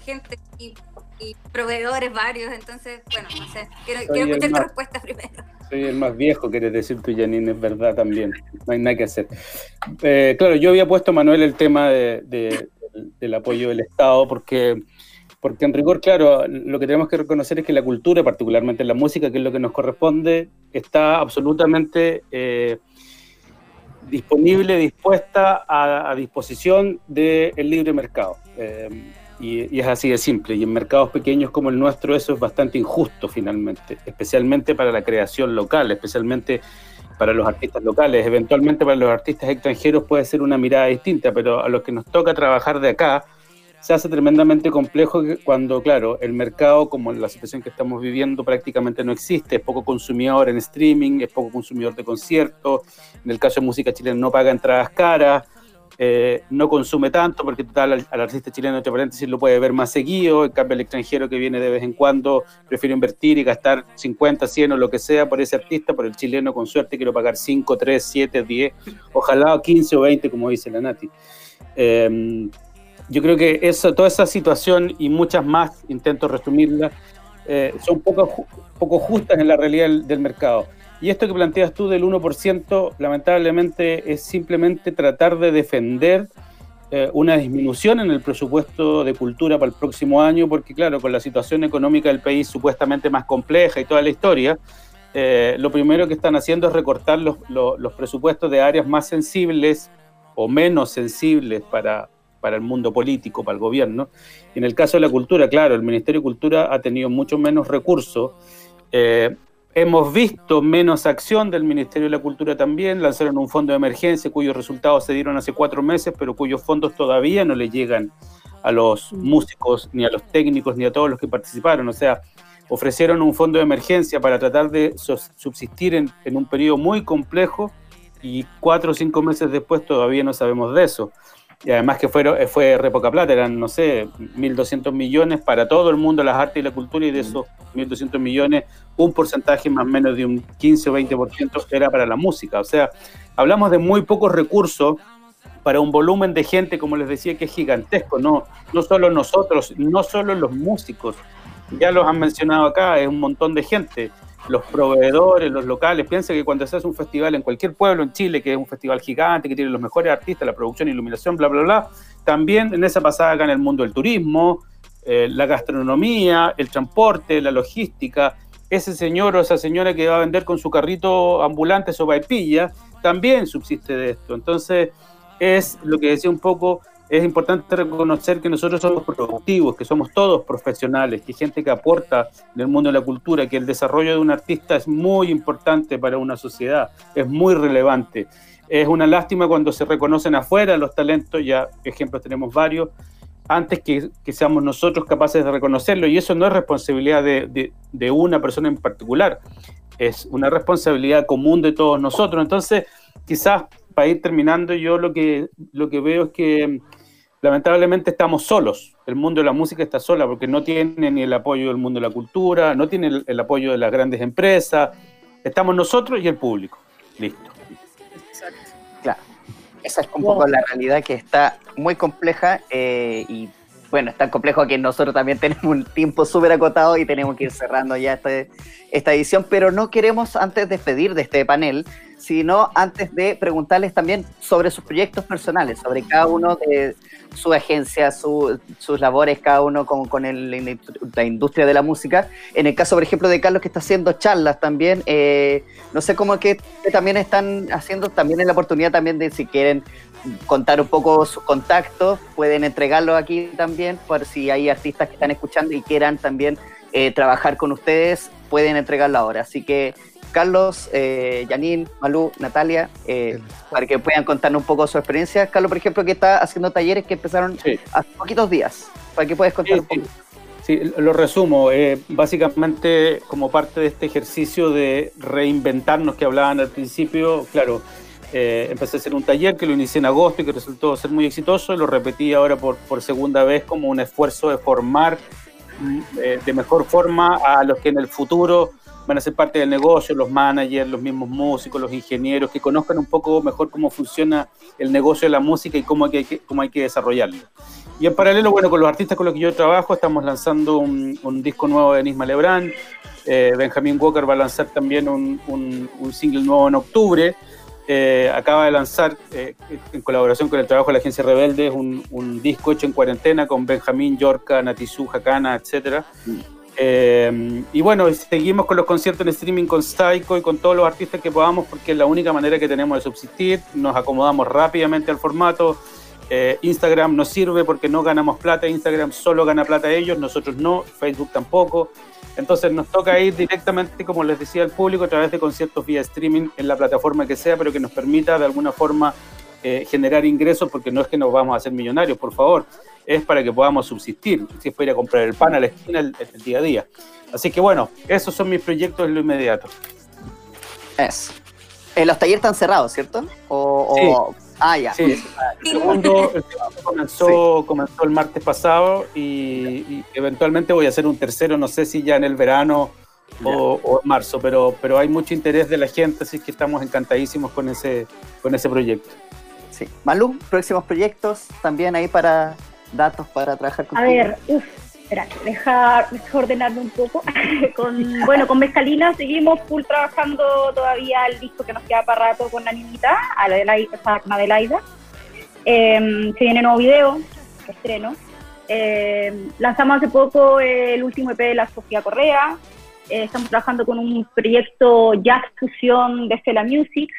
gente y, y proveedores varios, entonces, bueno, no sé, quiero, quiero escuchar tu más- respuesta primero. Soy el más viejo, quieres decir tú, Janine, es verdad también. No hay nada que hacer. Eh, claro, yo había puesto, Manuel, el tema de- de- del apoyo del Estado, porque, porque en rigor, claro, lo que tenemos que reconocer es que la cultura, particularmente la música, que es lo que nos corresponde, está absolutamente eh, disponible, dispuesta a, a disposición del libre mercado. Eh, y, y es así de simple. Y en mercados pequeños como el nuestro eso es bastante injusto finalmente, especialmente para la creación local, especialmente para los artistas locales. Eventualmente para los artistas extranjeros puede ser una mirada distinta, pero a los que nos toca trabajar de acá se hace tremendamente complejo cuando, claro, el mercado, como en la situación que estamos viviendo, prácticamente no existe. Es poco consumidor en streaming, es poco consumidor de conciertos. En el caso de música chilena no paga entradas caras. Eh, no consume tanto porque total al, artista chileno entre paréntesis lo puede ver más seguido, en cambio el extranjero que viene de vez en cuando prefiere invertir y gastar 50, 100 o lo que sea por ese artista, por el chileno con suerte quiero pagar 5, 3, 7, 10, ojalá 15 o 20 como dice la Nati. Eh, yo creo que eso, toda esa situación y muchas más, intento resumirla, eh, son poco, poco justas en la realidad del mercado. Y esto que planteas tú del 1%, lamentablemente, es simplemente tratar de defender eh, una disminución en el presupuesto de cultura para el próximo año, porque claro, con la situación económica del país supuestamente más compleja y toda la historia, eh, lo primero que están haciendo es recortar los, presupuestos de áreas más sensibles o menos sensibles para, para el mundo político, para el gobierno. En el caso de la cultura, claro, el Ministerio de Cultura ha tenido mucho menos recursos. Eh, hemos visto menos acción del Ministerio de la Cultura también. Lanzaron un fondo de emergencia cuyos resultados se dieron hace cuatro meses, pero cuyos fondos todavía no le llegan a los músicos, ni a los técnicos, ni a todos los que participaron. O sea, ofrecieron un fondo de emergencia para tratar de subsistir en, en un periodo muy complejo y cuatro o cinco meses después todavía no sabemos de eso. Y además que fue, fue re poca plata, eran, no sé, 1.200 millones para todo el mundo, las artes y la cultura, y de esos 1.200 millones, un porcentaje más o menos de un 15 o 20% era para la música. O sea, hablamos de muy pocos recursos para un volumen de gente, como les decía, que es gigantesco, no, no solo nosotros, no solo los músicos, ya los han mencionado acá, es un montón de gente, los proveedores, los locales, piensa que cuando se hace un festival en cualquier pueblo en Chile, que es un festival gigante, que tiene los mejores artistas, la producción, iluminación, bla, bla, bla, también en esa pasada acá en el mundo del turismo, eh, la gastronomía, el transporte, la logística, ese señor o esa señora que va a vender con su carrito ambulante sopaipilla, también subsiste de esto. Entonces, es lo que decía un poco, es importante reconocer que nosotros somos productivos, que somos todos profesionales, que hay gente que aporta en el mundo de la cultura, que el desarrollo de un artista es muy importante para una sociedad, es muy relevante. Es una lástima cuando se reconocen afuera los talentos, ya ejemplos tenemos varios, antes que, que seamos nosotros capaces de reconocerlo, y eso no es responsabilidad de, de, de una persona en particular, es una responsabilidad común de todos nosotros. Entonces, quizás para ir terminando, yo lo que, lo que veo es que lamentablemente estamos solos. El mundo de la música está sola porque no tiene ni el apoyo del mundo de la cultura, no tiene el, el apoyo de las grandes empresas. Estamos nosotros y el público. Listo. Claro. Esa es un poco la realidad que está muy compleja eh, y bueno, es tan complejo que nosotros también tenemos un tiempo súper acotado y tenemos que ir cerrando ya este, esta edición, pero no queremos antes de despedir de este panel sino antes de preguntarles también sobre sus proyectos personales, sobre cada uno de su agencia, su- sus labores, cada uno con, con el- la industria de la música. En el caso, por ejemplo, de Carlos, que está haciendo charlas también, eh, no sé cómo que que también están haciendo, también es la oportunidad también de si quieren contar un poco sus contactos, pueden entregarlo aquí también, por si hay artistas que están escuchando y quieran también eh, trabajar con ustedes, pueden entregarlo ahora. Así que, Carlos, eh, Janine, Malú, Natalia, eh, para que puedan contarnos un poco su experiencia. Carlos, por ejemplo, que está haciendo talleres que empezaron Sí. hace poquitos días, para que puedas contar Sí, un poco. sí. Sí, lo resumo. Eh, básicamente, como parte de este ejercicio de reinventarnos que hablaban al principio, claro, eh, empecé a hacer un taller que lo inicié en agosto y que resultó ser muy exitoso y lo repetí ahora por, por segunda vez como un esfuerzo de formar mm, eh, de mejor forma a los que en el futuro van a ser parte del negocio, los managers, los mismos músicos, los ingenieros, que conozcan un poco mejor cómo funciona el negocio de la música y cómo hay que, cómo hay que desarrollarlo. Y en paralelo, bueno, con los artistas con los que yo trabajo, estamos lanzando un, un disco nuevo de Nisma Lebrán. Eh, Benjamin Walker va a lanzar también un, un- un single nuevo en octubre. Eh, acaba de lanzar, eh, en colaboración con el trabajo de la Agencia Rebelde, un, un disco hecho en cuarentena con Benjamín, Yorka, Natizú, Hakana, etc. Eh, y bueno, seguimos con los conciertos en streaming con Psycho y con todos los artistas que podamos, porque es la única manera que tenemos de subsistir. Nos acomodamos rápidamente al formato. Eh, Instagram nos sirve porque no ganamos plata, Instagram solo gana plata ellos, nosotros no, Facebook tampoco. Entonces nos toca ir directamente, como les decía al público, a través de conciertos vía streaming en la plataforma que sea, pero que nos permita de alguna forma eh, generar ingresos, porque no es que nos vamos a hacer millonarios, por favor, es para que podamos subsistir, si es para ir a comprar el pan a la esquina el, el día a día. Así que bueno, esos son mis proyectos en lo inmediato. Eso. Eh, los talleres están cerrados, ¿cierto? O, o- Ah, ya. Sí. El segundo, el segundo comenzó, comenzó el martes pasado y, y eventualmente voy a hacer un tercero, no sé si ya en el verano o, o en marzo, pero, pero hay mucho interés de la gente, así que estamos encantadísimos con ese, con ese proyecto. Sí. Malú, próximos proyectos también ahí para datos para trabajar A contigo. ver, uff, espera, deja, deja ordenarme un poco. con, bueno, con Mezcalina seguimos full trabajando todavía el disco que nos queda para rato con la niñita, Adelaida, con Adelaida. Eh, se viene nuevo video, estreno. Eh, lanzamos hace poco el último EP de la Sofía Correa. Eh, estamos trabajando con un proyecto jazz fusión de Stella Music.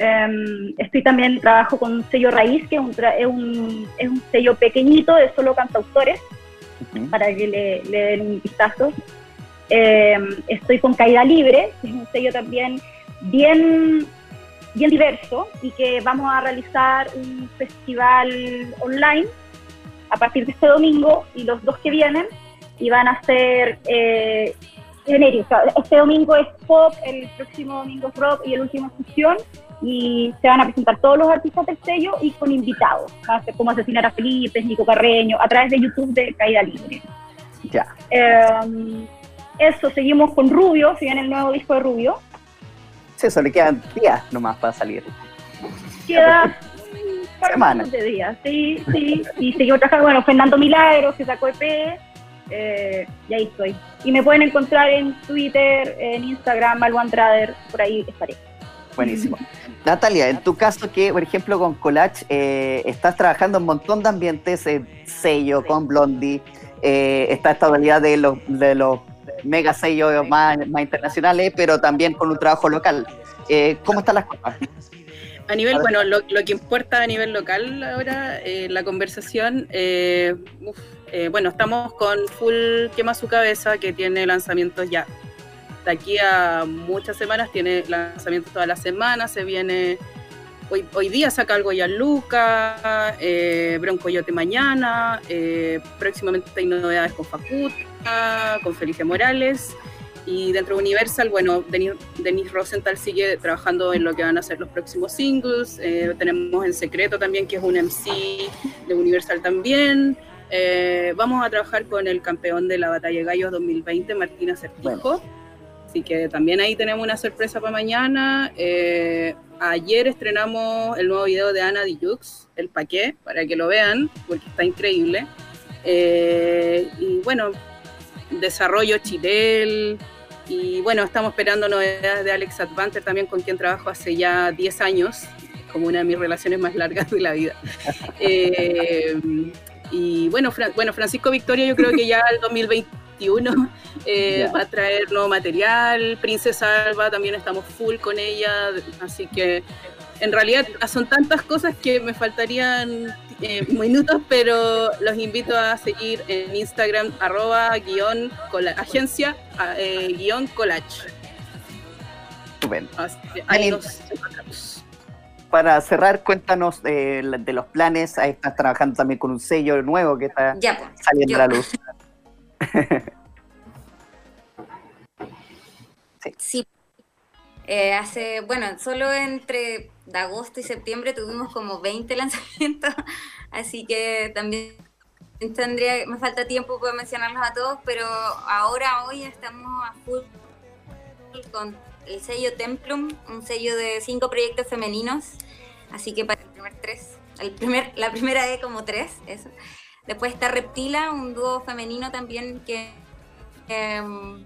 Eh, estoy también trabajo con un sello Raíz, que es un, es un, es un sello pequeñito de solo cantautores Ujú. para que le, le den un vistazo. Eh, estoy con Caída Libre, que es un sello también bien, bien diverso y que vamos a realizar un festival online a partir de este domingo y los dos que vienen y van a ser eh, Este domingo es pop, el próximo domingo es rock y el último es fusión y se van a presentar todos los artistas del sello y con invitados, como asesinar a Felipe, Nico Carreño, a través de YouTube de Caída Libre. Ya. Eh, eso, seguimos con Rubio, si viene el nuevo disco de Rubio. Sí, eso le quedan días nomás para salir. Queda un par Semana. de días, sí, sí. Y seguimos trabajando, bueno, Fernando Milagros, que sacó EP, eh, y ahí estoy. Y me pueden encontrar en Twitter, en Instagram, Malwan Trader, por ahí estaré. Buenísimo. Natalia, en tu caso que, por ejemplo, con Collage eh, estás trabajando en un montón de ambientes, eh, sello, con Blondie, eh, está esta dualidad de los, de los mega sellos más, más internacionales, pero también con un trabajo local. Eh, ¿Cómo están las cosas? A nivel, bueno, lo, lo que importa a nivel local ahora, eh, la conversación, eh, uf, bueno, estamos con Full Quema Su Cabeza, que tiene lanzamientos ya. De aquí a muchas semanas tiene lanzamientos todas las semanas, se viene, hoy, hoy día saca algo ya Luca, eh, Broncoyote mañana, eh, próximamente hay novedades con Facuta, con Felicia Morales. Y dentro de Universal, bueno, Denis, Denis Rosenthal sigue trabajando en lo que van a ser los próximos singles. Eh, tenemos En Secreto también, que es un MC de Universal también. Eh, vamos a trabajar con el campeón de la Batalla de Gallos 2020, Martina Certijo. Así que también ahí tenemos una sorpresa para mañana. Eh, ayer estrenamos el nuevo video de Ana Dijux, El Paqué, para que lo vean, porque está increíble. Eh, y bueno, desarrollo Chilel, Y bueno, estamos esperando novedades de Alex Advanter también, con quien trabajo hace ya 10 años, como una de mis relaciones más largas de la vida. Eh, y bueno, Fran- bueno, Francisco Victoria yo creo que ya el 2021 eh, va a traer nuevo material. Princesa Alba también estamos full con ella, así que en realidad son tantas cosas que me faltarían eh, minutos, pero los invito a seguir en Instagram arroba guion agencia eh, guion collage. Ahí nos encontramos. Para cerrar, cuéntanos de los planes. Ahí estás trabajando también con un sello nuevo que está Ya, pues. saliendo yo- a la luz. Sí. Eh, hace, bueno, solo entre de agosto y septiembre tuvimos como 20 lanzamientos, así que también tendría, me falta tiempo para mencionarlos a todos, pero ahora, hoy estamos a full con el sello Templum, un sello de cinco proyectos femeninos, así que para el primer tres, el primer, la primera E como tres, eso. Después está Reptila, un dúo femenino también que... em,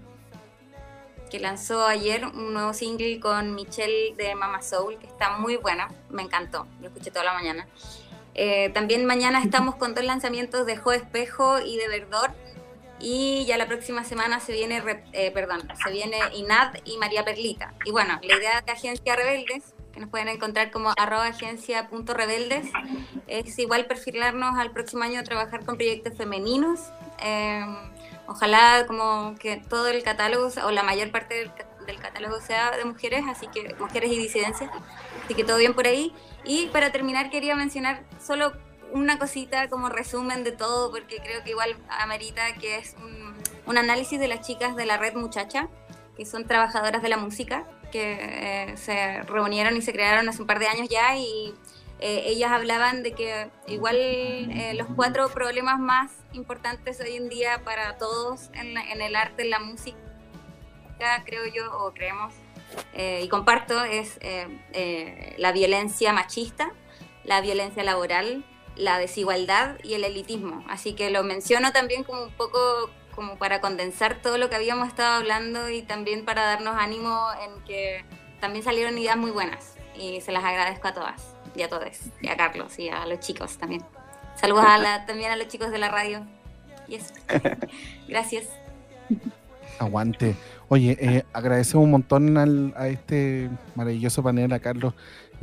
que lanzó ayer un nuevo single con Michelle de Mama Soul, que está muy bueno, me encantó, lo escuché toda la mañana. Eh, también mañana estamos con dos lanzamientos de Jo Espejo y de Verdor, y ya la próxima semana se viene, eh, perdón, se viene Inad y María Perlita. Y bueno, la idea de Agencia Rebeldes, que nos pueden encontrar como arroba agencia.rebeldes, es igual perfilarnos al próximo año a trabajar con proyectos femeninos. eh, Ojalá como que todo el catálogo o la mayor parte del, del catálogo sea de mujeres, así que mujeres y disidencias, así que todo bien por ahí. Y para terminar quería mencionar solo una cosita como resumen de todo, porque creo que igual amerita que es un, un análisis de las chicas de la red Muchacha, que son trabajadoras de la música, que eh, se reunieron y se crearon hace un par de años ya y eh, ellas hablaban de que igual eh, los cuatro problemas más importantes hoy en día para todos en, la- en el arte, en la música, creo yo, o creemos, eh, y comparto, es eh, eh, la violencia machista, la violencia laboral, la desigualdad y el elitismo. Así que lo menciono también como un poco como para condensar todo lo que habíamos estado hablando y también para darnos ánimo en que también salieron ideas muy buenas y se las agradezco a todas y a todos y a Carlos y a los chicos también. Saludos a la- también a los chicos de la radio. Y eso. Gracias. Aguante. Oye, eh, agradecemos un montón al- a este maravilloso panel, a Carlos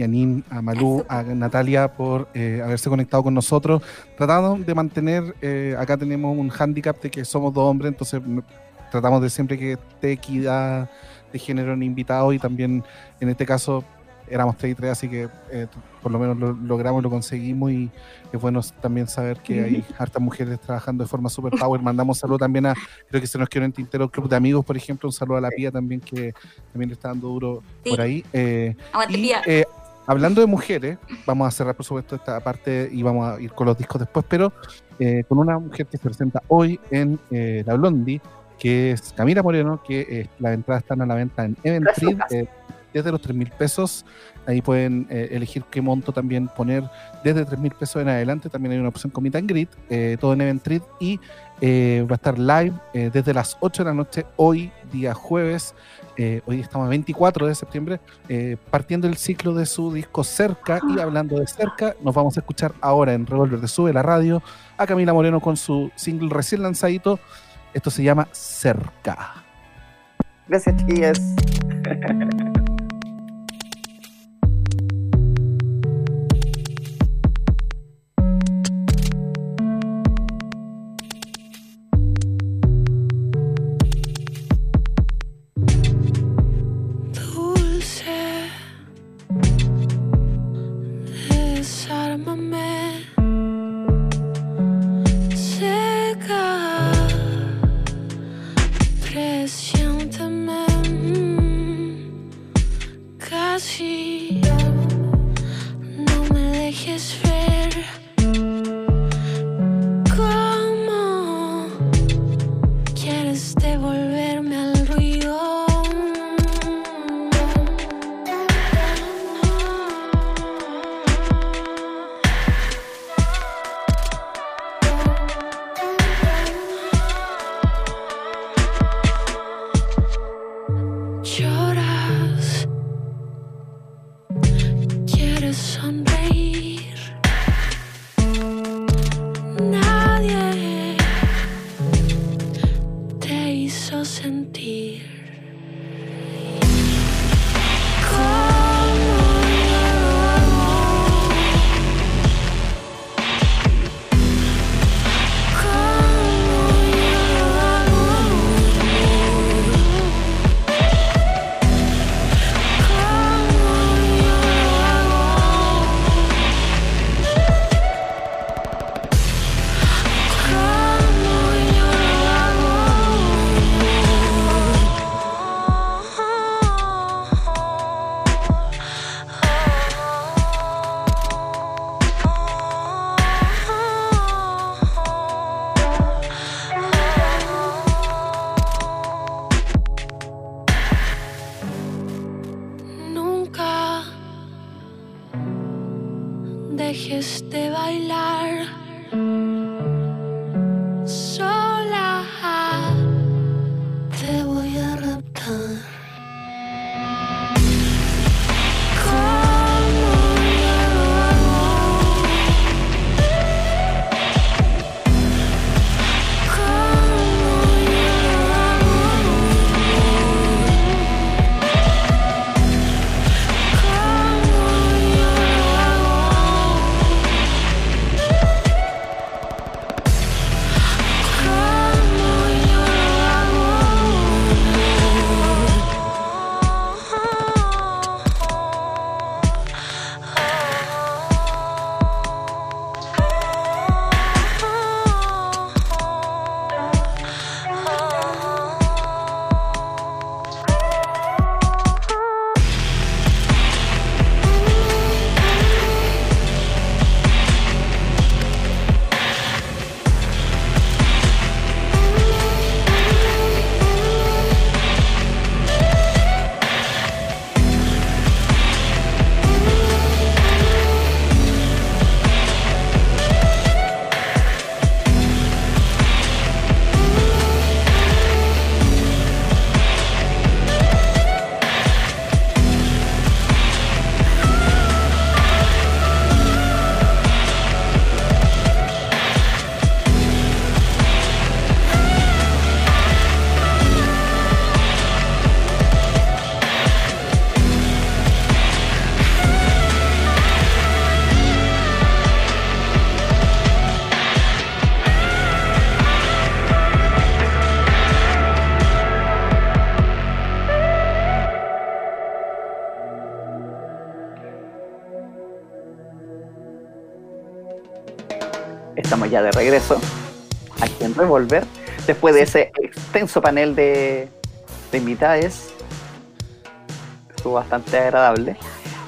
y a Malú, a Natalia por eh, haberse conectado con nosotros. Tratamos de mantener, eh, acá tenemos un hándicap de que somos dos hombres, entonces m- tratamos de siempre que esté equidad de género en invitados y también en este caso éramos tres y tres, así que eh, por lo menos lo logramos, lo conseguimos y es bueno también saber que hay hartas mujeres trabajando de forma super power. Mandamos saludo también a, creo que se nos quedó en el tintero Club de Amigos, por ejemplo, un saludo a la Pía también que también le está dando duro Sí. por ahí. Eh, Aguante, y Pía. eh, hablando de mujeres, vamos a cerrar por supuesto esta parte y vamos a ir con los discos después, pero eh, con una mujer que se presenta hoy en eh, La Blondie, que es Camila Moreno, que eh, las entradas están a la venta en Eventbrite, desde los 3 mil pesos. Ahí pueden eh, elegir qué monto también poner desde 3 mil pesos en adelante. También hay una opción con Meet and Greet, eh, todo en Eventbrite y eh, va a estar live desde las 8 de la noche hoy, día jueves. Hoy estamos a 24 de septiembre, partiendo el ciclo de su disco Cerca. Y hablando de Cerca, nos vamos a escuchar ahora en Revolver de Sube la Radio a Camila Moreno con su single recién lanzadito. Esto se llama Cerca. Gracias, chiquillas. ya de regreso aquí en Revolver, después de ese extenso panel de, de invitadas. Estuvo bastante agradable.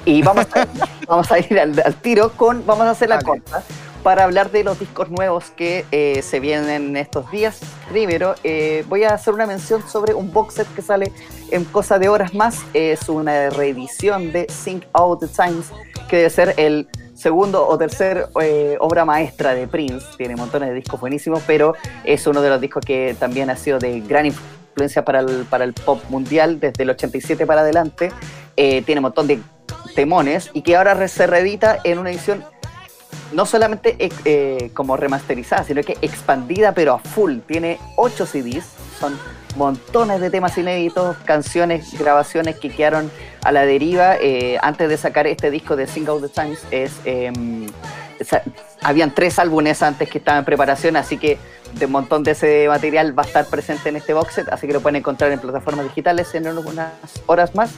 Y vamos a, vamos a ir al, al tiro con, vamos a hacer la Dale. corta para hablar de los discos nuevos que eh, se vienen estos días. Primero, eh, voy a hacer una mención sobre un box set que sale en cosa de horas más. Es una reedición de Sync Out the Times, que debe ser el segundo o tercer eh, obra maestra de Prince. Tiene montones de discos buenísimos, pero es uno de los discos que también ha sido de gran influencia para el, para el pop mundial desde el 87 para adelante. Tiene un montón de temones y que ahora se reedita en una edición no solamente eh, como remasterizada, sino que expandida pero a full. Tiene 8 CDs, son montones de temas inéditos, canciones, grabaciones que quedaron a la deriva eh, antes de sacar este disco de Sing Out the Times. Es, em, habían tres álbumes antes que estaban en preparación, así que de un montón de ese material va a estar presente en este box set, así que lo pueden encontrar en plataformas digitales en unas horas más.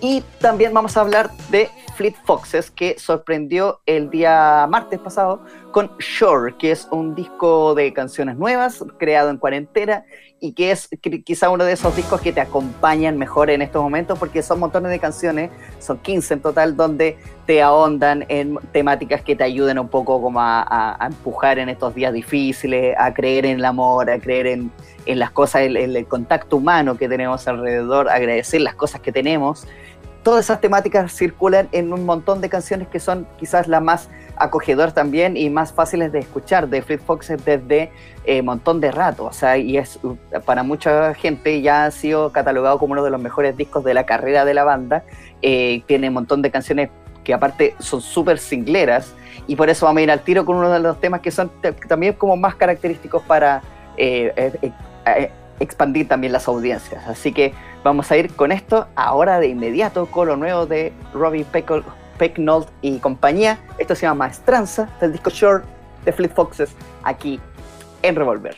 Y también vamos a hablar de Fleet Foxes, que sorprendió el día martes pasado con Shore, que es un disco de canciones nuevas, creado en cuarentena, y que es qui- quizá uno de esos discos que te acompañan mejor en estos momentos, porque son montones de canciones, son 15 en total, donde te ahondan en temáticas que te ayuden un poco como a, empujar en estos días difíciles, a creer en el amor, a creer en, las cosas, en el contacto humano que tenemos alrededor, agradecer las cosas que tenemos. Todas esas temáticas circulan en un montón de canciones que son quizás las más acogedoras también y más fáciles de escuchar de Fleet Foxes desde eh, montón de rato. O sea, y es uh, para mucha gente ya ha sido catalogado como uno de los mejores discos de la carrera de la banda. Eh, tiene un montón de canciones que aparte son súper singleras y por eso vamos a ir al tiro con uno de los temas que son también como más característicos para eh, eh, eh, expandir también las audiencias. Así que vamos a ir con esto ahora de inmediato con lo nuevo de Robbie Pecknold y compañía. Esto se llama Maestranza del disco Short de Fleet Foxes aquí en Revolver.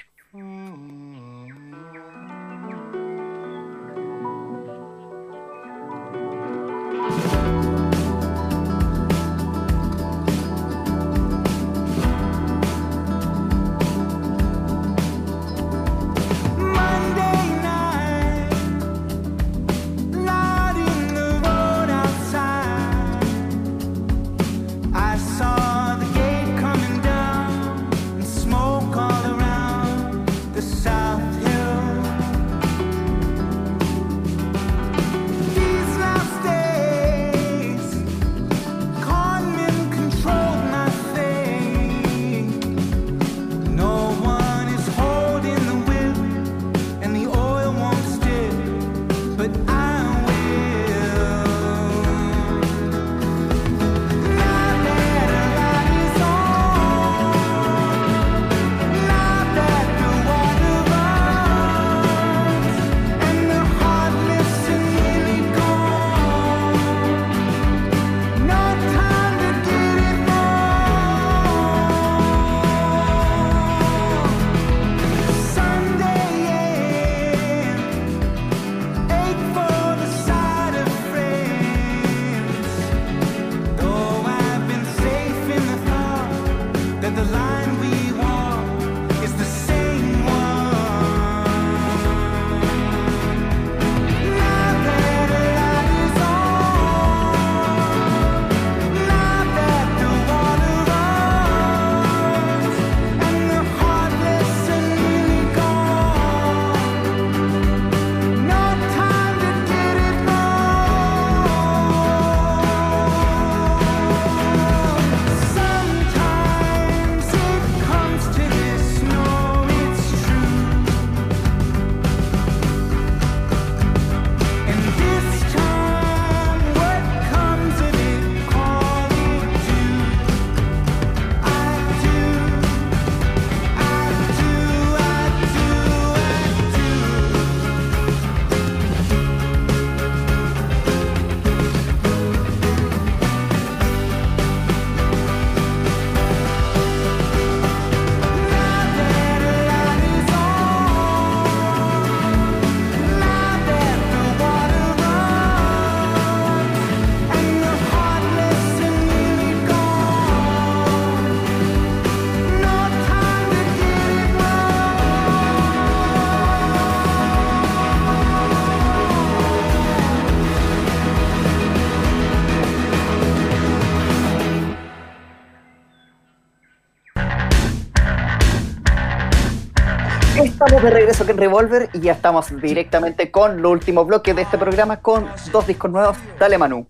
De regreso en Revolver y ya estamos directamente con lo último bloque de este programa con dos discos nuevos. Dale Manu.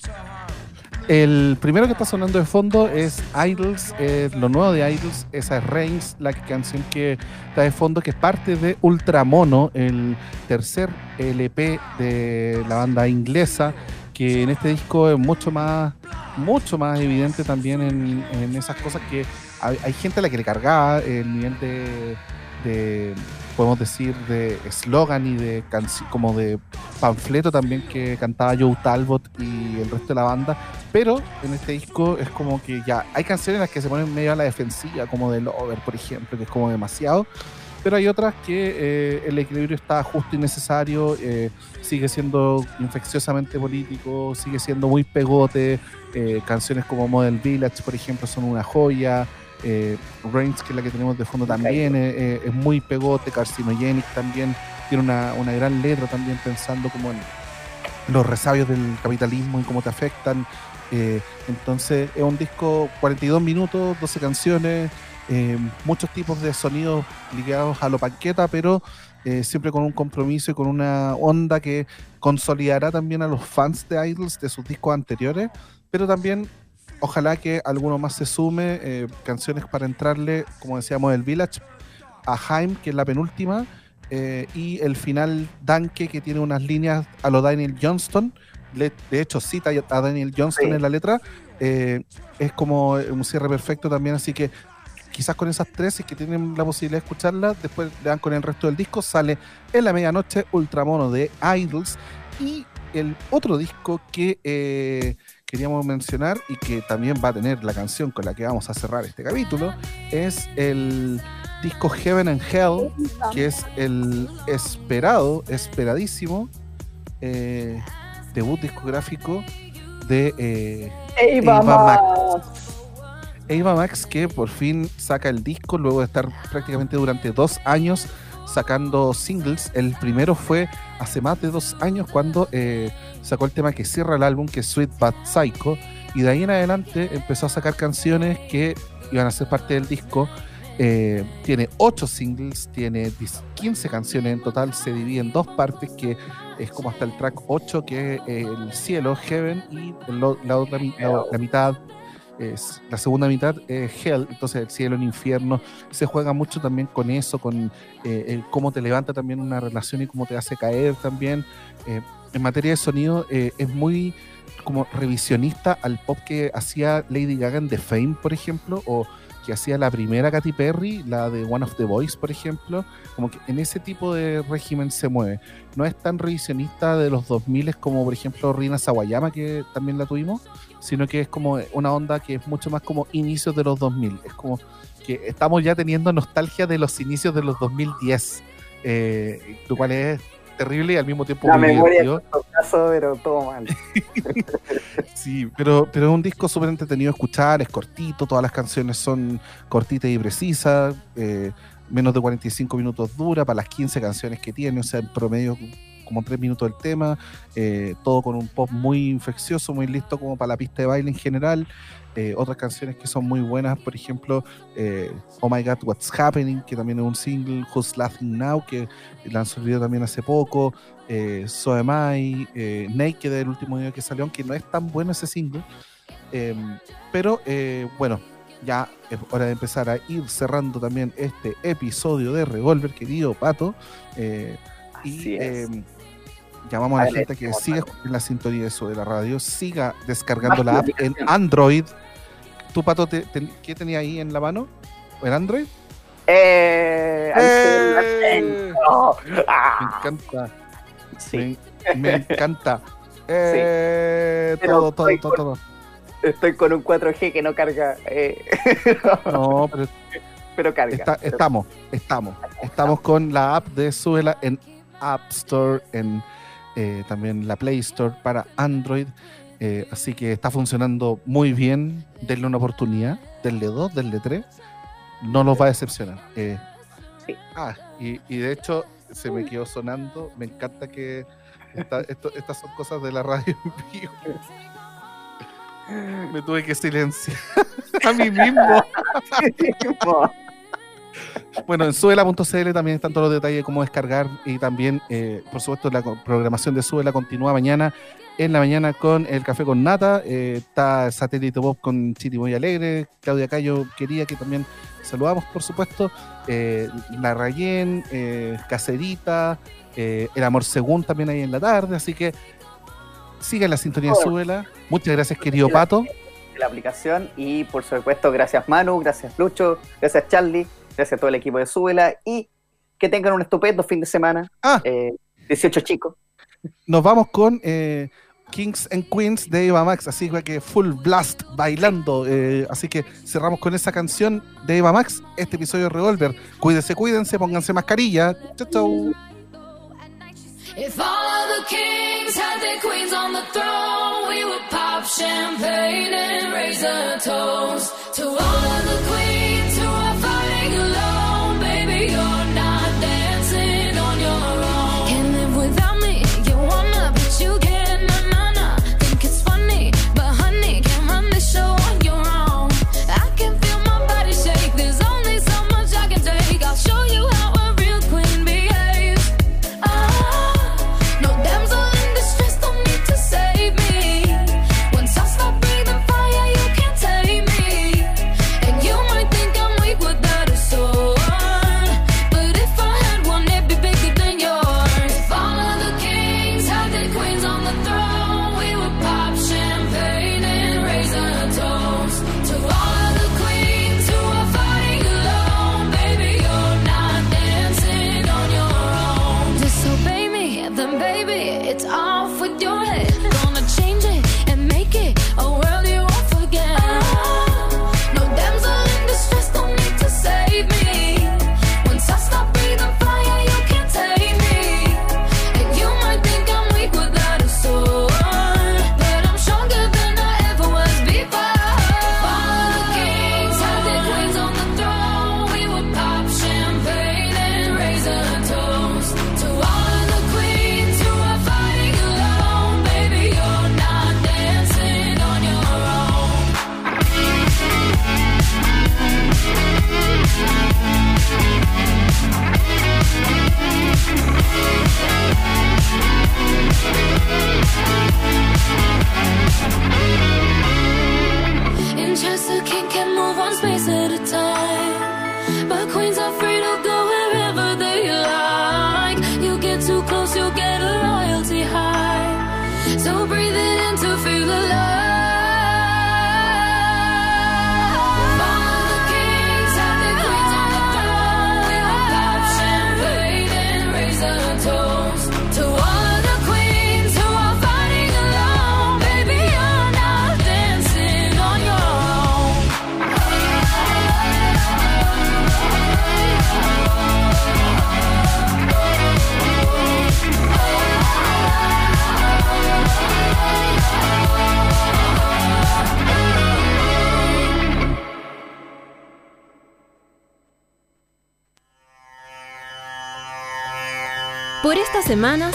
El primero que está sonando de fondo es Idols, lo nuevo de Idols, esa es Reigns, la canción que está de fondo, que es parte de Ultramono, el tercer LP de la banda inglesa, que en este disco es mucho más, mucho más evidente también en, esas cosas que hay, gente a la que le cargaba el nivel de, podemos decir, de eslogan y de como de panfleto también que cantaba Joe Talbot y el resto de la banda. Pero en este disco es como que ya hay canciones en las que se ponen medio a la defensiva, como de Lover, por ejemplo, que es como demasiado. Pero hay otras que eh, el equilibrio está justo y necesario, eh, sigue siendo infecciosamente político, sigue siendo muy pegote. eh, canciones como Model Village, por ejemplo, son una joya. Eh, Reigns, que es la que tenemos de fondo también, eh, eh, es muy pegote. Carcinogenic también tiene una, una gran letra también pensando como en los resabios del capitalismo y cómo te afectan. Eh, entonces es un disco 42 minutos, 12 canciones, muchos tipos de sonidos ligados a lo panqueta, pero siempre con un compromiso y con una onda que consolidará también a los fans de Idols de sus discos anteriores, pero también ojalá que alguno más se sume, eh, canciones para entrarle, como decíamos, el Village, a Haim, que es la penúltima, eh, y el final Danke, que tiene unas líneas a lo Daniel Johnston, le- de hecho cita a Daniel Johnston Sí. en la letra, eh, es como un cierre perfecto también, así que quizás con esas tres, si es que tienen la posibilidad de escucharlas, después le dan con el resto del disco, sale en la medianoche Ultramono de Idols. Y el otro disco que queríamos mencionar y que también va a tener la canción con la que vamos a cerrar este capítulo es el disco Heaven and Hell, que es el esperado, esperadísimo eh, debut discográfico de eh, Eva Eva Max. Max. Ava Max que por fin saca el disco luego de estar prácticamente durante dos años sacando singles. El primero fue hace más de dos años cuando eh, sacó el tema que cierra el álbum, que es Sweet But Psycho. Y de ahí en adelante empezó a sacar canciones que iban a ser parte del disco. Eh, tiene ocho singles, tiene 10 15 canciones en total, se divide en dos partes que es como hasta el track 8 que es eh, el cielo, Heaven, y el la otra la mitad la segunda mitad es Hell, entonces el cielo, el infierno, se juega mucho también con eso, con eh, cómo te levanta también una relación y cómo te hace caer también. Eh, en materia de sonido eh, es muy como revisionista al pop que hacía Lady Gaga en The Fame, por ejemplo, o que hacía la primera Katy Perry, la de One of the Boys, por ejemplo, como que en ese tipo de régimen se mueve. No es tan revisionista de los 2000 como, por ejemplo, Rina Sawayama, que también la tuvimos, sino que es como una onda que es mucho más como inicios de los 2000. Es como que estamos ya teniendo nostalgia de los inicios de los 2010, eh, lo cual es terrible y al mismo tiempo La memoria divertido. Pero todo mal. Sí, pero, pero es un disco súper entretenido escuchar, es cortito, todas las canciones son cortitas y precisas, eh, menos de 45 minutos dura para las 15 canciones que tiene, o sea, en promedio como 3 minutos el tema, eh, todo con un pop muy infeccioso, muy listo como para la pista de baile en general. Eh, otras canciones que son muy buenas, por ejemplo, eh, Oh My God, What's Happening, que también es un single, Who's Laughing Now, que lanzó el video también hace poco, eh, So Am I, eh, Naked, el último video que salió, aunque no es tan bueno ese single. Eh, pero eh, bueno, ya es hora de empezar a ir cerrando también este episodio de Revolver, querido Pato. Así y es. Llamamos a la gente que siga en la sintonía de eso de la radio, siga descargando la app en. Android. ¿Tú, Pato, te- te- qué tenía ahí en la mano? ¿En Android? Eh, ¡Eh! Oh, Me ah, encanta. sí, Me, me encanta. Eh, todo, todo, todo, todo. estoy con un 4G que no carga, eh, No, pero pero carga. está- Pero- estamos, estamos. Estamos con la app de Súbela en App Store, en eh, también la Play Store para Android. Eh, así que está funcionando muy bien. Denle una oportunidad. Denle dos, denle tres. No los va a decepcionar. Eh, Sí. Ah, y, y de hecho se me quedó sonando. Me encanta que esta- esto- estas son cosas de la radio en vivo. Me tuve que silenciar a mí mismo. Bueno, en suela.cl también están todos los detalles de cómo descargar y también, eh, por supuesto, la programación de Suela continúa mañana en la mañana con el café con nata. eh, está Satélite Bob con Chiti Muy Alegre. Claudia Cayo quería que también saludamos, por supuesto. eh, la Rayén, eh, Cacerita, eh, El Amor Según también ahí en la tarde. Así que sigan la sintonía de Suela. Muchas gracias, querido Pato. la aplicación y por supuesto gracias Manu, gracias Lucho, gracias Charlie, gracias a todo el equipo de Súbela y que tengan un estupendo fin de semana. Ah. Eh, 18 chicos. nos vamos con eh, Kings and Queens de Eva Max, así que full blast bailando. eh, así que cerramos con esa canción de Eva Max, este episodio de Revolver. Cuídense, cuídense, pónganse mascarilla. Chau, chau. If all of the kings had their queens on the throne, we would pop champagne and raise a toast to all of the queens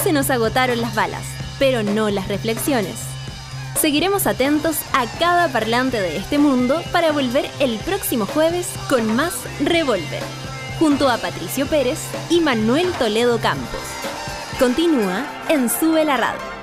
se nos agotaron las balas, pero no las reflexiones. Seguiremos atentos a cada parlante de este mundo para volver el próximo jueves con más Revolver, junto a Patricio Pérez y Manuel Toledo Campos. Continúa en Sube la Radio.